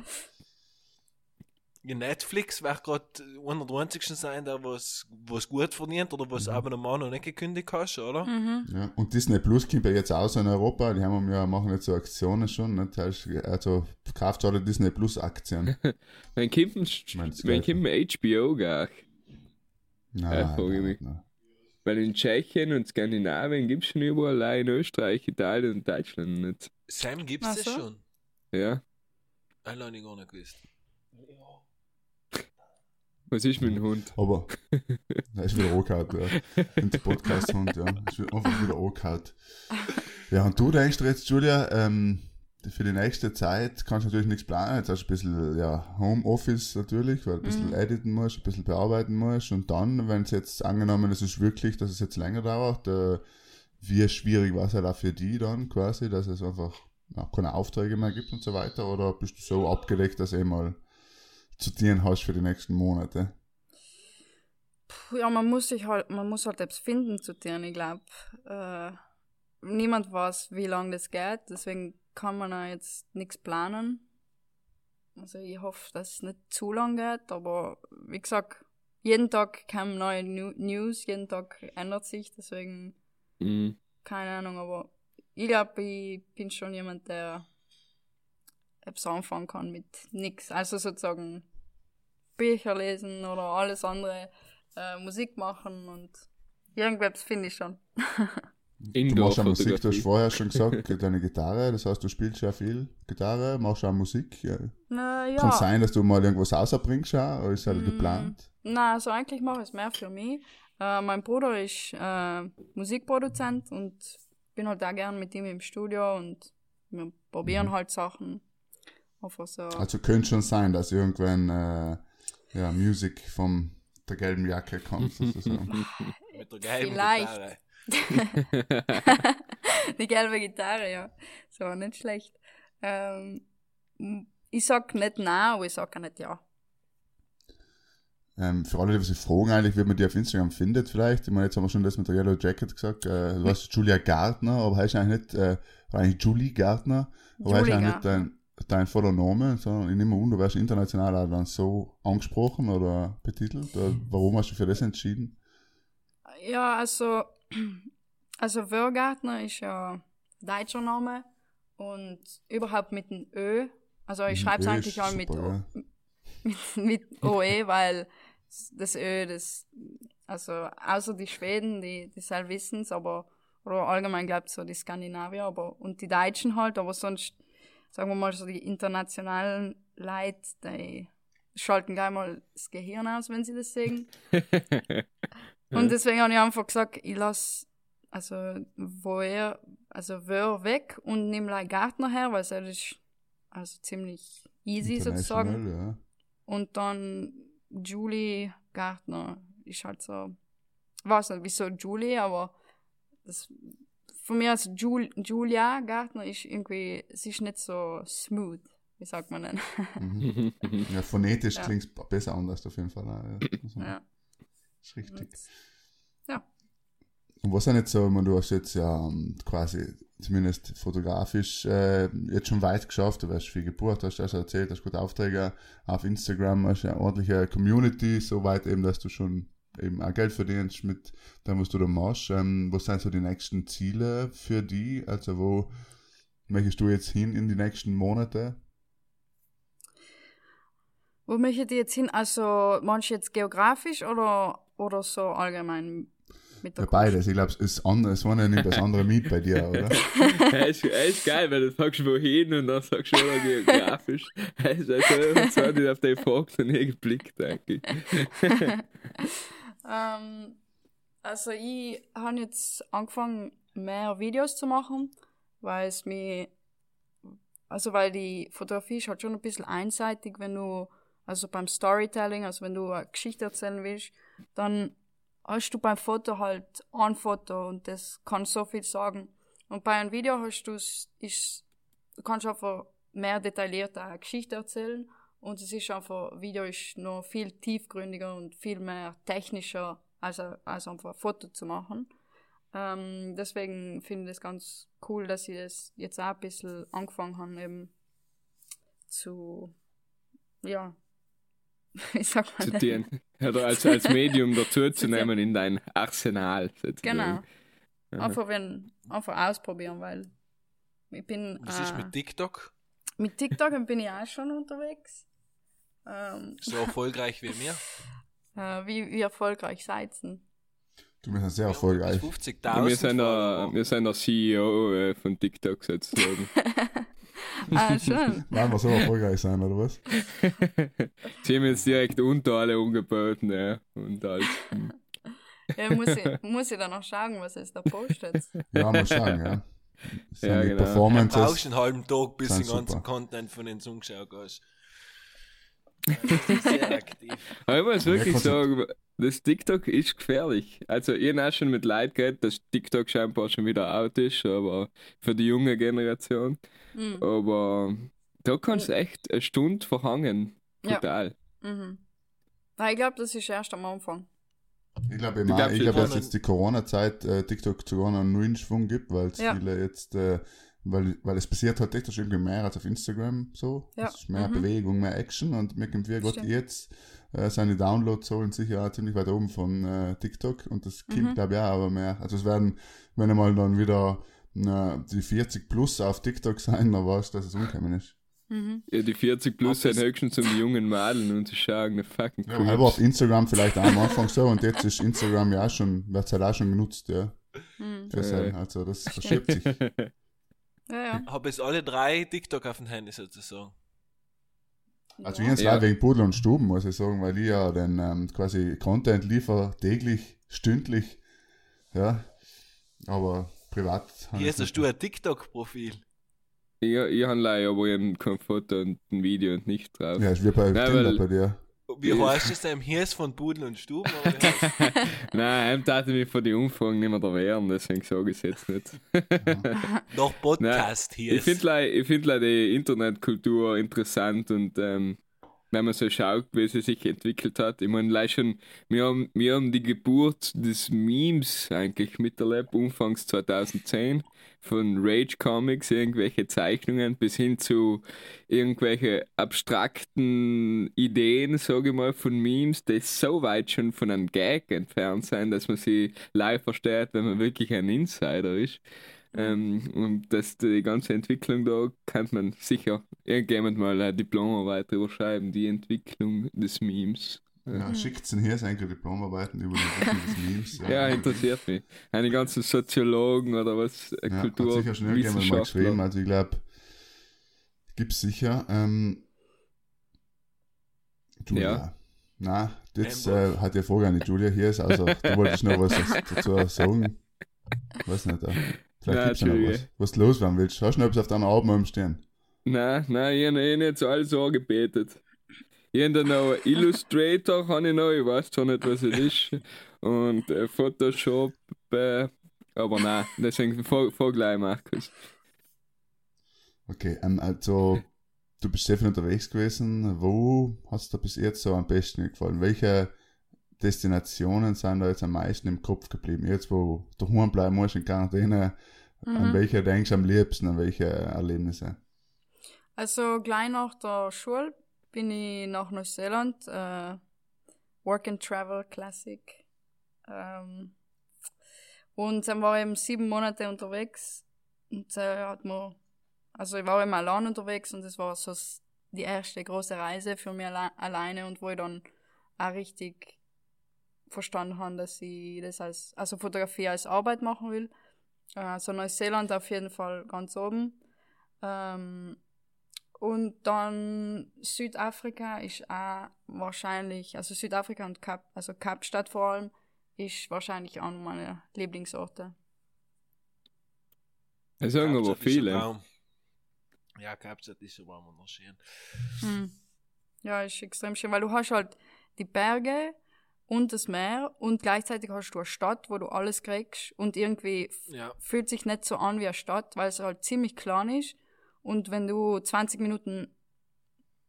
Netflix wird gerade einer der einzigsten sein, der was, was gut verdient oder was Abonnement noch nicht gekündigt hast, oder? Mhm. Ja, und Disney Plus kommt ja jetzt auch so in Europa, die haben ja, machen jetzt so Aktionen schon, ne? Also kauft alle Disney Plus Aktien. Wenn kommt, wenn kommt HBO gar? Nein, Ja, frage ich mich. nein. Weil in Tschechien und Skandinavien gibt es schon überall, in Österreich, Italien und Deutschland nicht. Sam gibt's Ach das so? schon. Ja. Habe ich gar nicht gewusst. Was ist mit dem Hund? Aber er ist wieder angehauen, ja. In der Podcast-Hund, ja. Ist wieder- einfach wieder angehauen. Ja, und du denkst jetzt, Julia, ähm, für die nächste Zeit kannst du natürlich nichts planen. Jetzt hast du ein bisschen ja, Homeoffice natürlich, weil du ein bisschen Mhm. editen musst, ein bisschen bearbeiten musst. Und dann, wenn es jetzt angenommen es ist wirklich, dass es jetzt länger dauert, äh, wie schwierig war es halt auch für die dann quasi, dass es einfach ja, keine Aufträge mehr gibt und so weiter? Oder bist du so abgedeckt, dass du eh mal zu dienen hast für die nächsten Monate? Puh, Ja, man muss sich halt, man muss halt etwas finden zu tun, ich glaube. Äh, niemand weiß, wie lange das geht, deswegen kann man auch jetzt nichts planen. Also ich hoffe, dass es nicht zu lang geht, aber wie gesagt, jeden Tag kommen neue News, jeden Tag ändert sich, deswegen Mhm. keine Ahnung, aber ich glaube, ich bin schon jemand, der etwas anfangen kann mit nix. Also sozusagen Bücher lesen oder alles andere, äh, Musik machen und irgendwas finde ich schon. Du machst ja Musik, du hast vorher schon gesagt, deine Gitarre, das heißt, du spielst ja viel Gitarre, machst auch Musik. Ja. Na ja. Kann sein, dass du mal irgendwas rausbringst, auch, oder ist halt Mm. geplant? Na, also eigentlich mache ich es mehr für mich. Äh, mein Bruder ist äh, Musikproduzent und bin halt auch gern mit ihm im Studio und wir probieren Mhm. halt Sachen. So. Also könnte schon sein, dass irgendwann äh, ja, Musik von der gelben Jacke kommt, sozusagen. Mit der geheimen Vielleicht. Gitarre. Die gelbe Gitarre, ja. So, nicht schlecht. Ähm, ich sag nicht nein, aber ich sag auch nicht ja. ähm, für alle, die sich fragen, eigentlich, wie man die auf Instagram findet, vielleicht. Ich meine, jetzt haben wir schon das mit der Yellow Jacket gesagt. Äh, du heißt Julia Gardner, aber heißt eigentlich nicht, äh, eigentlich Julie Gardner, aber heißt eigentlich nicht dein, dein voller Name, sondern ich nehme an, du wirst international auch dann so angesprochen oder betitelt. Oder warum hast du für das entschieden? Ja, also, also Wörgartner ist ja deutscher Name und überhaupt mit einem Ö. Also ich schreibe es eigentlich auch mit, O- mit, mit OE, weil das Ö, das, also außer die Schweden, die, die selber wissen es, aber, oder allgemein glaubt so die Skandinavier, aber, und die Deutschen halt, aber sonst, sagen wir mal so die internationalen Leute, die schalten gleich mal das Gehirn aus, wenn sie das sehen. Und deswegen habe ich einfach gesagt, ich lasse also woher, also wer weg und nehme like Gartner her, weil es ist also ziemlich easy sozusagen. Ja. Und dann Julie Gartner ist halt so, weiß nicht wieso Julie, aber das, von mir als Jul, Julia Gartner ist irgendwie, es ist nicht so smooth, wie sagt man denn? Mhm. ja, phonetisch Ja. klingt es besser anders auf jeden Fall. Ja. Ist richtig. Ja. Und was sind jetzt so, du hast jetzt ja ähm, quasi zumindest fotografisch äh, jetzt schon weit geschafft, du weißt viel Geburt, hast du also erzählt, hast gute Aufträge auf Instagram, hast eine ordentliche Community, so weit eben, dass du schon eben auch Geld verdienst mit dem, was du da machst. Ähm, was sind so die nächsten Ziele für die? Also wo möchtest du jetzt hin in die nächsten Monate? Wo möchte ich jetzt hin? Also, meinst du jetzt geografisch oder, oder so allgemein mit der Ja, beides. Ich glaube, es ist anders, das eine nimmt das andere mit bei dir, oder? Er ist, er ist geil, weil du sagst wohin und dann sagst du schon geografisch. Er ist also, ich auf den Frage noch nie geblickt, eigentlich. Ähm, also ich habe jetzt angefangen, mehr Videos zu machen, weil es mir, also weil die Fotografie ist halt schon ein bisschen einseitig, wenn du, also beim Storytelling, also wenn du eine Geschichte erzählen willst, dann hast du beim Foto halt ein Foto und das kann so viel sagen. Und bei einem Video hast du ist, du kannst einfach mehr detaillierter eine Geschichte erzählen und es ist einfach, Video ist noch viel tiefgründiger und viel mehr technischer, als, als einfach ein Foto zu machen. Ähm, deswegen finde ich es ganz cool, dass ich das jetzt auch ein bisschen angefangen habe, eben zu, ja, wie sagt man Zu dir, oder als, als Medium dazu zu nehmen in dein Arsenal. sozusagen. Genau. Aha. Einfach, wenn, einfach ausprobieren, weil ich bin, Was ist äh, mit TikTok? mit TikTok bin ich auch schon unterwegs. Ähm, So erfolgreich wie mir? äh, wie, wie erfolgreich seid ihr? Du bist ja sehr erfolgreich. 50.000 Ja, wir, sind der, Follower. wir sind der CEO äh, von TikTok sozusagen. ah, schön. Wollen wir so erfolgreich sein, oder was? Sie haben jetzt direkt unter alle umgeboten, ja. Und alles. Ja, muss, ich, muss ich dann noch schauen, was es da postet. Ja, mal schauen, ja. Das sind Ja, die genau. Du Performances. brauchst einen halben Tag, bis du den ganzen super. Content von den zugeschaut hast. Ja, das ist sehr aktiv. Aber ich muss wirklich du- sagen, das TikTok ist gefährlich. Also, ich habe auch schon mit Leid geredet, dass TikTok scheinbar schon wieder out ist, aber für die junge Generation. Mhm. Aber da kannst du echt eine Stunde verhangen. Ja. Total. Mhm. Nein, ich glaube, das ist erst am Anfang. Ich glaube, ich, glaub, wir dass jetzt die Corona-Zeit äh, TikTok sogar noch einen neuen Schwung gibt, weil es Ja. viele jetzt, äh, weil, weil es passiert hat TikTok irgendwie mehr als auf Instagram so. Ja. Es ist mehr Mhm. Bewegung, mehr Action und mir kommt wie Gott jetzt äh, seine Downloadzahlen sicher auch ziemlich weit oben von äh, TikTok und das kommt Mhm. glaube ich auch aber mehr. Also es werden, wenn einmal dann wieder na, die 40 plus auf TikTok sein, dann weißt du, dass es umgekommen ist. Mhm. Ja, die 40 plus sind höchstens um die jungen Mädeln und sie schauen eine fucking Ja, aber auf Instagram vielleicht auch am Anfang so und jetzt ist Instagram ja auch schon, wird halt auch schon genutzt, ja. Mhm. Für Äh. Also das verschiebt sich. Ja, ja. Habe jetzt alle drei TikTok auf dem Handy sozusagen. Also ja. ich Ja. ja. wegen Pudel und Stuben, muss ich sagen, weil ich ja den ähm, quasi Content liefer täglich, stündlich. Ja. Aber privat. Hier hast du ein TikTok-Profil. Ich, ich habe leider aber eben kein Foto und ein Video und nicht drauf. Ja, ist wie bei Nein, Tinder weil- bei dir. Wie heißt es denn? Hier ist von Pudel und Stuben. Nein, er hatte mich von den Umfragen nicht mehr da wehren, deswegen sage ich es jetzt nicht. Doch Podcast hier. Ich finde like, find like die Internetkultur interessant und ähm, wenn man so schaut, wie sie sich entwickelt hat. Ich meine, like schon, wir haben, wir haben die Geburt des Memes eigentlich miterlebt, anfangs 2010, von Rage Comics, irgendwelche Zeichnungen bis hin zu irgendwelche abstrakten Ideen, sage ich mal, von Memes, die so weit schon von einem Gag entfernt sind, dass man sie live versteht, wenn man wirklich ein Insider ist. Ähm, und dass die ganze Entwicklung da kann man sicher irgendjemand mal eine Diplomarbeit drüber schreiben, die Entwicklung des Memes. Ja, schickt's denn hier ist eigentlich Diplomarbeiten über die Entwicklung des Memes. Ja, interessiert mich. Eine ganzen Soziologen oder was, äh, Ja, hat sicher schon irgendjemand mal geschrieben, also ich glaube, gibt's sicher. Ähm, Julia. Ja. Na, jetzt Hamburg. äh, hat Frage an die Julia hier ist, also du wolltest noch was dazu sagen. Weiß nicht, äh, vielleicht Nein, gibt's noch was. Was du loswerden willst. Hast du noch etwas auf deiner Album stehen? Nein, nein, ich habe eh nicht so alles angebetet. Ich habe noch Illustrator, habe ich noch, ich weiß zwar nicht, was es ist. Und äh, Photoshop, äh, aber nein, deswegen vor, vor gleich, Markus. Okay, ähm, also du bist sehr viel unterwegs gewesen. Wo hast du bis jetzt so am besten gefallen? Welche Destinationen sind da jetzt am meisten im Kopf geblieben? Jetzt, wo du daheim bleiben musst in Quarantäne, an welche denkst du am liebsten, an welche Erlebnisse? Also gleich nach der Schule bin ich nach Neuseeland, äh, Work and Travel Classic. Ähm, und dann war ich eben sieben Monate unterwegs und äh, hat mir, also ich war eben allein unterwegs und es war so die erste große Reise für mich alle alleine und wo ich dann auch richtig verstanden habe, dass ich das als, also Fotografie als Arbeit machen will. Also Neuseeland auf jeden Fall ganz oben. Ähm, und dann Südafrika ist auch wahrscheinlich, also Südafrika und Kap, also Kapstadt vor allem, ist wahrscheinlich einer meiner Lieblingsorte. Es sagen aber viele. Ja, Kapstadt ist aber immer noch schön. Hm. Ja, ist extrem schön, weil du hast halt die Berge und das Meer und gleichzeitig hast du eine Stadt, wo du alles kriegst und irgendwie Ja. fühlt sich nicht so an wie eine Stadt, weil es halt ziemlich klein ist und wenn du 20 Minuten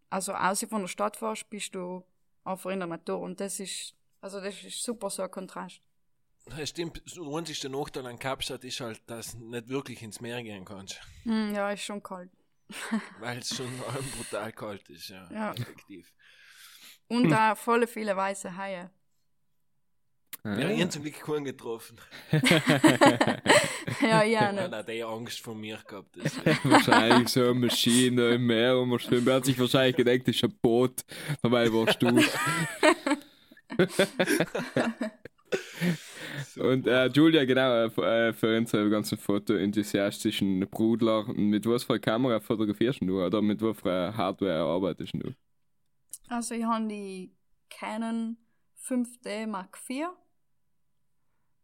also aus von der Stadt fährst, bist du einfach in der Natur und das ist also das ist super so ein Kontrast. Ja, Stimmt, der einzigste Nachteil an Kapstadt ist halt, dass du nicht wirklich ins Meer gehen kannst. Hm, ja, ist schon kalt. Weil es schon brutal kalt ist, ja. Ja. Effektiv. Und da volle viele weiße Haie. Ah. haben ihn zum Glück keinen getroffen. ja, ja, Ja, nicht. hat der Angst vor mir gehabt. Wahrscheinlich so eine Maschine im Meer rumschwimmen. Er hat sich wahrscheinlich gedacht, das ist ein Boot. Dabei warst du. Und äh, Julia, genau, äh, äh, für unsere ganzen fotoenthusiastischen Brudler, mit was für einer Kamera fotografierst du oder mit was für Hardware arbeitest du? Also ich habe die Canon 5D Mark IV.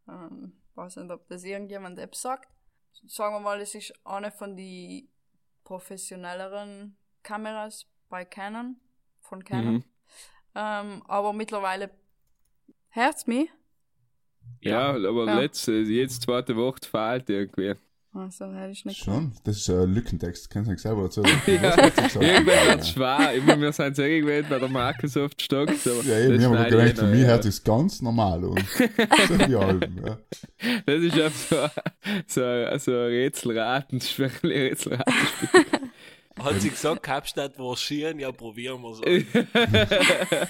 Ähm, weiß nicht, ob das irgendjemand App sagt. Sagen wir mal, es ist eine von die professionelleren Kameras bei Canon, von Canon. Mhm. Ähm, aber mittlerweile hört's mich. Ja, aber Ja. letzte, jetzt zweite Woche fehlt irgendwie. Also hätte ich nicht Schon? Das ist ein Lückentext, kannst du nicht selber dazu Ja, irgendwann wird es schwer. Immer wir sind sehr gewählt bei der Microsoft Stocks. Aber Ja, eben, ich habe gedacht, ich für mich hört es ganz normal an. so wie Alben, ja. Das ist ja so, so, so ein Rätselraten, Rätselratenspiel. hat sie gesagt, Kapstadt war schön, ja, probieren wir so.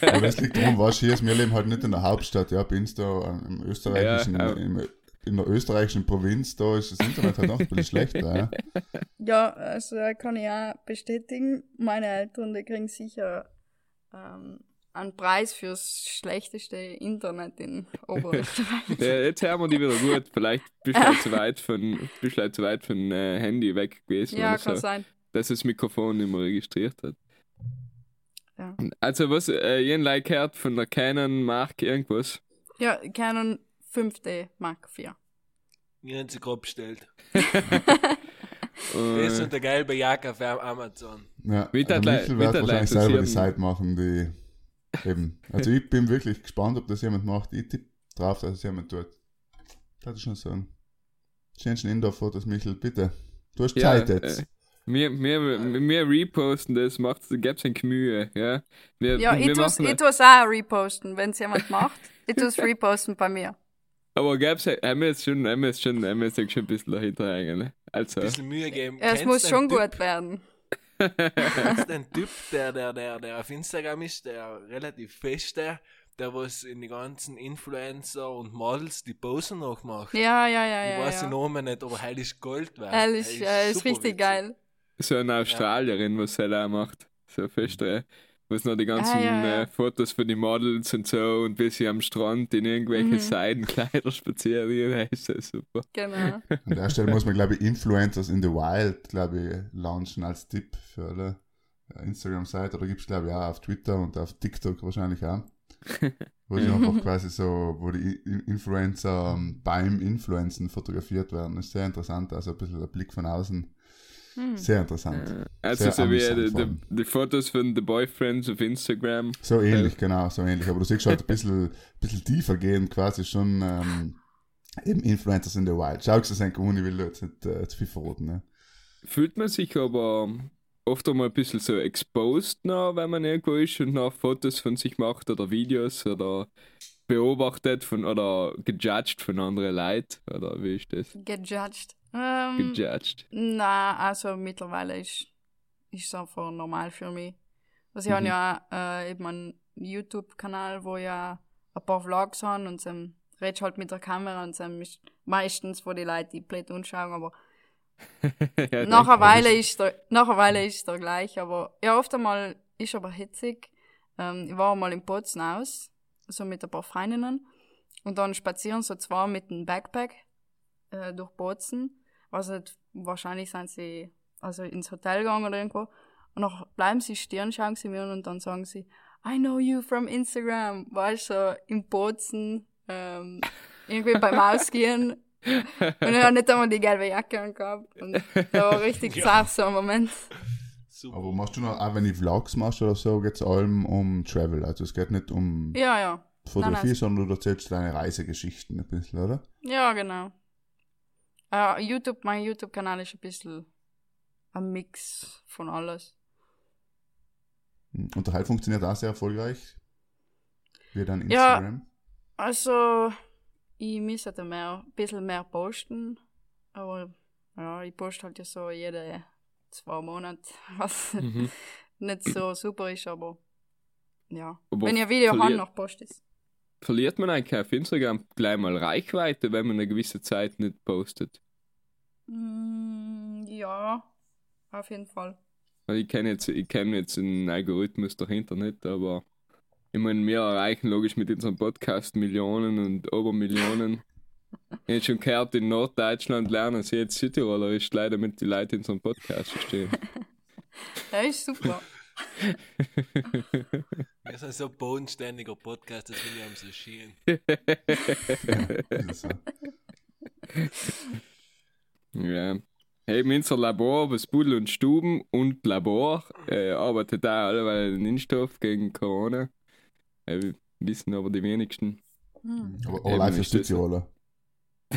Aber das liegt daran, was hier ist, wir leben halt nicht in der Hauptstadt, ja, bin da im österreichischen, Ja, ja. Im, in der österreichischen Provinz, da ist das Internet halt noch ein bisschen schlechter, ja. Ja, also äh, kann ich auch bestätigen. Meine Eltern, die kriegen sicher ähm, einen Preis fürs schlechteste Internet in Oberösterreich. Ja, jetzt hören wir die wieder gut. Vielleicht bist du halt zu weit von, bist du halt zu weit von äh, Handy weg gewesen. ja, kann so, sein. dass das Mikrofon nicht mehr registriert hat. Ja. Also, was, äh, jeden Like gehört von der Canon Mark irgendwas? Ja, Canon 5D Mark IV. Wir haben sie gerade bestellt. Das und der gelbe Jacke auf Amazon. ja wie wird wahrscheinlich selber die? Seite machen, die eben. Also ich bin wirklich gespannt, ob das jemand macht. Ich tippe drauf, dass es jemand tut. Das ist schon sagen. Schönsten Indoor-Fotos, Michel, bitte. Du hast Ja, Zeit jetzt. äh, wir, wir, wir reposten das, macht gäbe es Mühe. Ja, wir, Ja, ich wir ich tu's auch reposten, wenn es jemand macht. Ich tu's reposten bei mir. Aber gäb's, haben wir jetzt schon, haben wir jetzt schon, haben wir jetzt schon ein bisschen dahinter hängen. Ne? Also, Ein bisschen Mühe geben. Es Kennst muss schon den gut werden. Kennst den Typ, der, der, der, der auf Instagram ist, der relativ feste, der was in die ganzen Influencer und Models die Posen nachmacht? Ja, ja, ja, ich ja. weiß den ja. Namen nicht, aber heil ist Gold wert. Ehrlich, Er äh, ist super richtig witzig. geil. so eine Australierin, was sie da macht. So fest, äh, was noch die ganzen Ah, ja, ja. Äh, Fotos von den Models und so und wie sie am Strand in irgendwelche Mhm. Seidenkleider spazieren, das ist ja super. Genau. An der Stelle muss man, glaube ich, Influencers in the Wild, glaube ich, launchen als Tipp für alle Instagram-Seite. Oder gibt es, glaube ich, auch auf Twitter und auf TikTok wahrscheinlich auch. Wo die einfach quasi so, wo die Influencer ähm, beim Influencen fotografiert werden. Das ist sehr interessant, also ein bisschen der Blick von außen. Hm. Sehr interessant. Also Sehr so wie amüsant die, die, Fotos von The Boyfriends auf Instagram. So ähnlich, genau, so ähnlich. Aber du siehst halt ein bisschen, bisschen tiefer gehen, quasi schon ähm, eben Influencers in the Wild. Schau es an, ich will jetzt nicht äh, zu viel verraten. Ne? Fühlt man sich aber oft einmal ein bisschen so exposed noch, wenn man irgendwo ist und noch Fotos von sich macht oder Videos oder beobachtet von oder gejudged von anderen Leuten? Oder wie ist das? Gejudged. Ähm, Gejudged. Na, also mittlerweile ist ist es einfach normal für mich. Also ich habe Mhm. ja äh, eben einen YouTube-Kanal, wo ja ein paar Vlogs haben und dann redest halt mit der Kamera und dann ist meistens, wo die Leute die blöd anschauen, aber ja, nach einer. Weile ist der, nach einer Weile ist der gleich, aber ja, oft einmal ist aber hitzig. Ähm, ich war mal in Bozen aus, so mit ein paar Freundinnen und dann spazieren so zwei mit einem Backpack äh, durch Bozen. Also nicht- wahrscheinlich sind sie also ins Hotel gegangen oder irgendwo. Und dann bleiben sie stehen, schauen sie mir an und dann sagen sie, I know you from Instagram. Weißt du, so in Bozen, ähm, irgendwie beim Ausgehen. Und ich habe nicht einmal die gelbe Jacke angehabt. Und da war richtig Ja. zart so ein Moment. Super. Aber machst du noch, auch wenn ich Vlogs machst oder so, geht es allem um Travel. Also es geht nicht um Ja, ja. Fotografie, nein. sondern du erzählst deine Reisegeschichten ein bisschen, oder? Ja, genau. Äh, YouTube, mein YouTube-Kanal ist ein bisschen ein Mix von alles. Hm. Und der Halt funktioniert auch sehr erfolgreich. Wie dein Ja. Instagram. Also, ich müsste mehr, ein bisschen mehr posten. Aber ja, ich poste halt ja so jede zwei Monate, was Mhm. nicht so super ist, aber ja. Aber Wenn ihr ein Video habt, noch post es. Verliert man eigentlich auf Instagram gleich mal Reichweite, wenn man eine gewisse Zeit nicht postet? Mm, ja, auf jeden Fall. Ich kenne jetzt, ich kenne jetzt den Algorithmus dahinter nicht, aber ich meine, wir erreichen logisch mit unserem Podcast Millionen und Obermillionen. ich habe schon gehört, in Norddeutschland lernen sie jetzt Südtirolerisch, leider damit die Leute in unserem Podcast verstehen. Ja, ist super. Wir sind so ein bodenständiger Podcast, das finde ich am so schön. Also, ja. Hey, unser Labor, was Pudel und Stuben und Labor, äh, arbeitet da alle den Impfstoff gegen Corona. Äh, wissen aber die wenigsten. Hm. aber aber live ist das so. Südtiroler.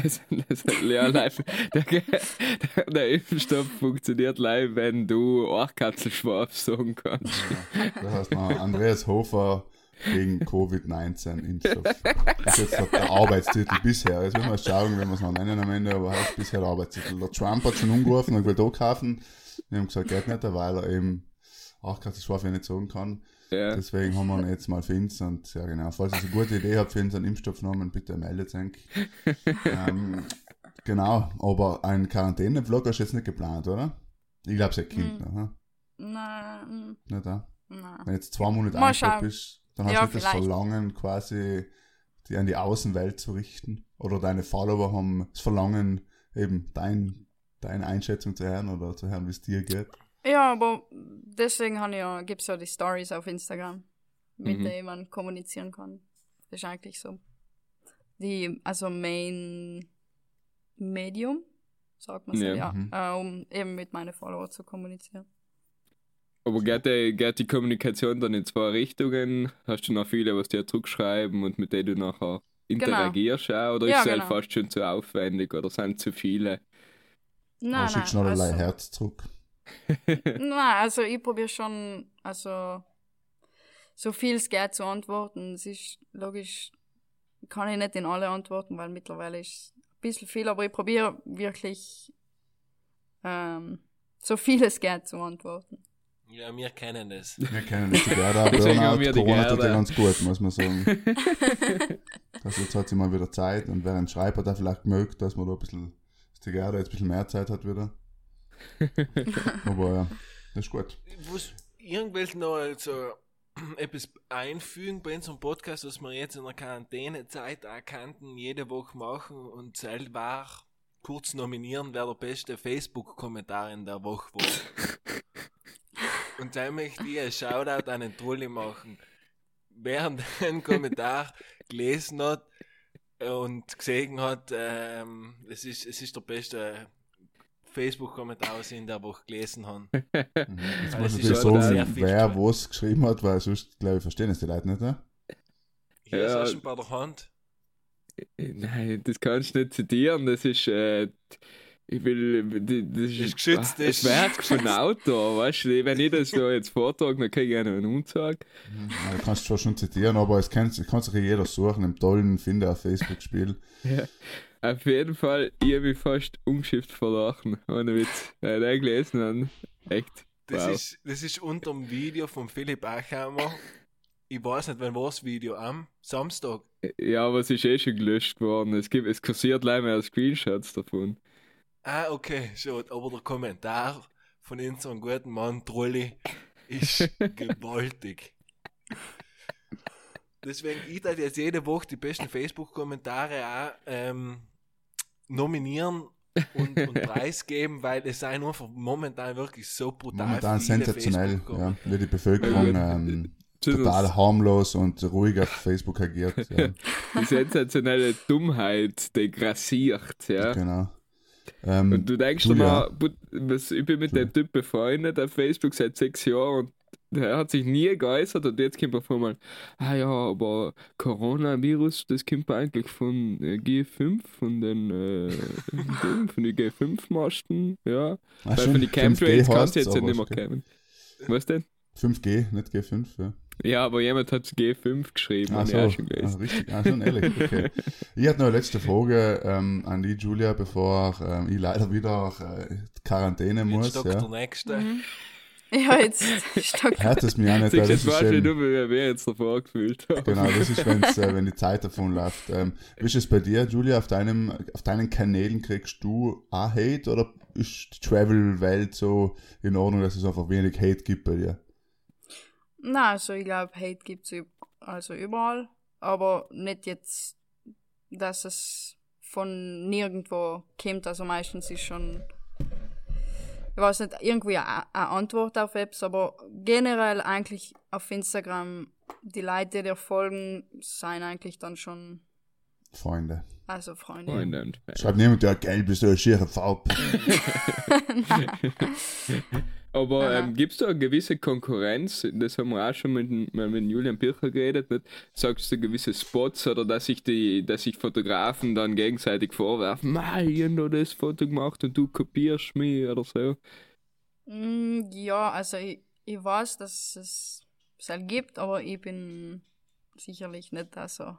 Das, das, ja, live. Der, der, der Impfstoff funktioniert live, wenn du Orchkatzelschwab sagen kannst. Das heißt noch Andreas Hofer gegen Covid-19 Impfstoff. Das ist jetzt der Arbeitstitel bisher. Jetzt müssen wir schauen, wenn wir es noch nennen am Ende, aber heißt bisher der Arbeitstitel. Der Trump hat schon umgerufen und will da kaufen. Wir haben gesagt, geht nicht, weil er eben Orchkatzelschwab ja nicht sagen kann. Ja. Deswegen haben wir ihn jetzt mal für und ja genau, falls ihr eine gute Idee habt für unseren Impfstoffnamen, bitte meldet euch. ähm, genau, aber ein Quarantäne-Vlog hast du jetzt nicht geplant, oder? Ich glaube, es Kind, Mhm. noch, hm? Nein, nicht da? nein. Wenn jetzt zwei Monate schauen. bist, dann hast Ja, du nicht das vielleicht. Verlangen, quasi die an die Außenwelt zu richten. Oder deine Follower haben das Verlangen, eben dein, deine Einschätzung zu hören oder zu hören, wie es dir geht. Ja, aber deswegen habe ja, gibt's ja die Stories auf Instagram, mit Mhm. denen man kommunizieren kann. Das ist eigentlich so. Die, also Main Medium, sagt man so, Ja, ja, mhm. äh, um eben mit meinen Follower zu kommunizieren. Aber geht die, geht die Kommunikation dann in zwei Richtungen? Hast du noch viele, was dir zurückschreiben und mit denen du nachher interagierst auch? Oder Ja, ist es halt genau. fast schon zu aufwendig oder sind zu viele? Nein, nein, schickst du noch also, ein Herz zurück. nein, also ich probiere schon, also so viel es geht zu antworten. Es ist logisch, kann ich nicht in alle antworten, weil mittlerweile ist es ein bisschen viel, aber ich probiere wirklich ähm, so viel es geht zu antworten. Ja, wir kennen das. Wir kennen das die Gerda, Burnout, wir die Corona tut ja Gerda. ganz gut, muss man sagen. Also jetzt hat sie mal wieder Zeit und während Schreib hat er vielleicht gemerkt, dass man da ein bisschen, dass die Gerda jetzt ein bisschen mehr Zeit hat wieder. Aber ja, das ist gut. Was irgendwelche noch also etwas einfügen bei unserem Podcast, was wir jetzt in der Quarantänezeit auch könnten, jede Woche machen und selber kurz nominieren, wer der beste Facebook-Kommentar in der Woche war. und dann möchte ich ein Shoutout an den Trulli machen. Wer den Kommentar gelesen hat und gesehen hat, ähm, es, ist, es ist der beste Facebook-Kommentar, was ich in der Woche gelesen habe. Mhm. Jetzt muss ich ist sagen, viel wer was geschrieben hat, weil sonst, glaube ich, verstehen es die Leute nicht, ne? Hier Ja. ist schon bei der Hand. Nein, das kannst du nicht zitieren. Das ist, äh, Ich will, das Ist geschützt, das ist- Werk von Autor, weißt du, wenn ich das da jetzt vortrage, dann kriege ich einen Umzug. Ja, du kannst zwar schon zitieren, aber es kann, kann sich ja jeder suchen im tollen Finder auf Facebook-Spiel. Auf jeden Fall, ich habe mich fast umgeschifft verlachen, ohne Witz. Weil ich gelesen habe, echt, Das, wow. ist, das ist unter dem Video von Philipp Achhammer. Ich weiß nicht, wann war das Video? Am Samstag. Ja, aber es ist eh schon gelöscht worden. Es, gibt, es kursiert leider mehr Screenshots davon. Ah, okay, schon. Aber der Kommentar von unserem guten Mann Trolli ist gewaltig. Deswegen, ich darf jetzt jede Woche die besten Facebook-Kommentare auch ähm, nominieren und, und preisgeben, weil es sei nur momentan wirklich so brutal Momentan viele sensationell, ja, wie die Bevölkerung Ja, ähm, total harmlos und ruhig auf Facebook agiert. Ja, Die sensationelle Dummheit degrassiert, ja. Genau. Ähm, Und du denkst dir mal, was, ich bin mit dem Typ befreundet auf Facebook seit sechs Jahren. und der hat sich nie geäußert und jetzt kommt auf einmal, ah ja, aber Coronavirus, das kommt eigentlich von äh, G5, von den, äh, von den G5-Masten, ja. ah, Weil schon, von den 5G Chemtrails kannst du jetzt ja nicht mehr kommen. Was denn? 5G, nicht G5, ja. Ja, aber jemand hat G5 geschrieben, Ach habe so, ich auch schon ah, gelesen. richtig, ah, schon ehrlich, okay. Ich hatte noch eine letzte Frage ähm, an die Julia, bevor ähm, ich leider wieder äh, Quarantäne Jetzt muss. Ja. der Nächste. Ja, jetzt stockt Hört es mir auch nicht, das jetzt ist eben, du, wie wir jetzt davor gefühlt haben. Genau, das ist, wenn's, äh, wenn die Zeit davon läuft. Ähm, wie ist es bei dir, Julia? Auf, deinem, auf deinen Kanälen kriegst du auch Hate oder ist die Travel-Welt so in Ordnung, dass es einfach wenig Hate gibt bei dir? Na, also ich glaube, Hate gibt's üb also überall, aber nicht jetzt, dass es von nirgendwo kommt. Also meistens ist schon, ich weiß nicht, irgendwie eine eine Antwort auf Apps, aber generell eigentlich auf Instagram, die Leute, die dir folgen, sind eigentlich dann schon, Freunde. also Freunde. Freunde und. Schreibt niemand, ja, gelb ist so eine schiere Farbe. Aber ähm, gibt es da eine gewisse Konkurrenz? Das haben wir auch schon mit, mit Julian Bircher geredet. Nicht? Sagst du gewisse Spots oder dass sich die, dass sich Fotografen dann gegenseitig vorwerfen, "Mei, ich hab noch das Foto gemacht und du kopierst mich oder so. Mm, ja, also ich, ich weiß, dass es es halt gibt, aber ich bin sicherlich nicht da so.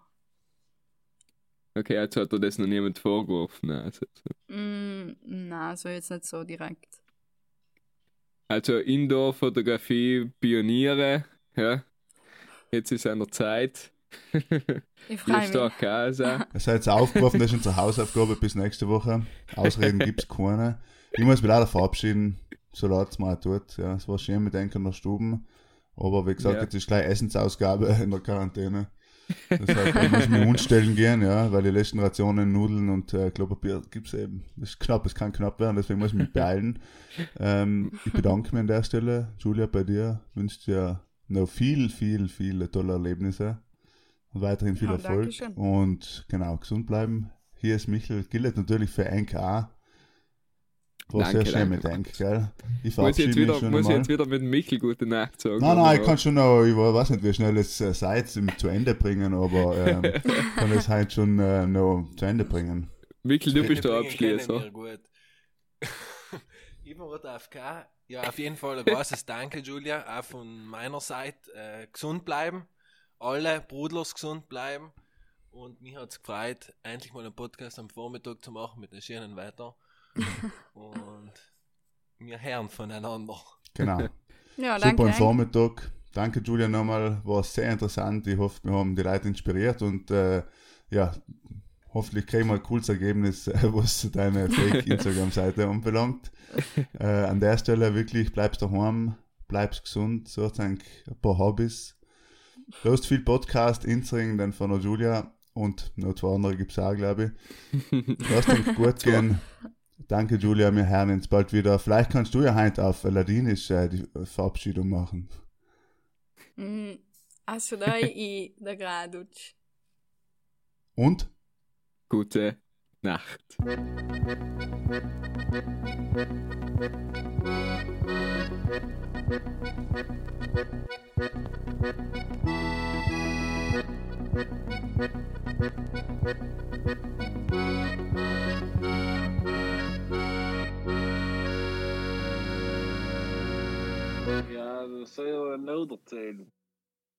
Okay, jetzt hat er das noch niemand vorgeworfen. Also, so. Mm, na, also jetzt nicht so direkt. Also Indoor-Fotografie, Pioniere, ja. Jetzt ist an der Zeit. Ich freue Jetzt da mich. Casa. Ihr seid jetzt aufgeworfen, das ist unsere Hausaufgabe bis nächste Woche. Ausreden gibt's keine. Ich muss mich leider verabschieden, so laut es auch tut. Ja, es war schön mit Enkel in der Stube. Aber wie gesagt, Ja. jetzt ist gleich Essensausgabe in der Quarantäne. Deshalb ich muss ich mich umstellen gehen, ja, weil die letzten Rationen Nudeln und äh, Klopapier gibt's eben. Das ist knapp, es kann knapp werden, deswegen muss ich mich beeilen. Ähm, ich bedanke mich an der Stelle. Julia, bei dir wünsche dir noch viel, viel, viele tolle Erlebnisse und weiterhin viel Ja, Erfolg. Dankeschön. Und genau, gesund bleiben. Hier ist Michel, gilt natürlich für Enk War Danke, sehr schön mit Enk, gell? Ich Muss ich jetzt mich wieder, muss ich jetzt wieder mit dem Michel gute Nacht sagen? Nein, nein, ich kann schon noch, ich weiß nicht, wie schnell es äh, seid, zum- zu Ende bringen, aber ähm, kann es halt schon äh, noch zu Ende bringen. Michel, du bist der Abschließer. Immer wird AFK. Ja, auf jeden Fall ein großes Danke, Julia, auch von meiner Seite. Äh, gesund bleiben. Alle Brudlers gesund bleiben. Und mich hat es gefreut, endlich mal einen Podcast am Vormittag zu machen mit einem schönen Wetter. Und wir hören voneinander. Genau. Ja, Super danke. Vormittag. Danke, Julia, nochmal. War sehr interessant. Ich hoffe, wir haben die Leute inspiriert und äh, ja, hoffentlich kriegen wir ein cooles Ergebnis, äh, was deine Fake-Instagram-Seite anbelangt. Äh, an der Stelle wirklich, bleibst daheim, bleibst gesund, sucht ein paar Hobbys. Du hast viel Podcast, Instagram, dann von der Julia und noch zwei andere gibt es auch, glaube ich. Lass uns gut gehen. Danke, Julia, wir hören uns bald wieder. Vielleicht kannst du ja heute auf Ladinisch äh, die Verabschiedung machen. Mm, Also dai i da graduc. Und? Gute Nacht. Ja, dat zou je nou erzählen.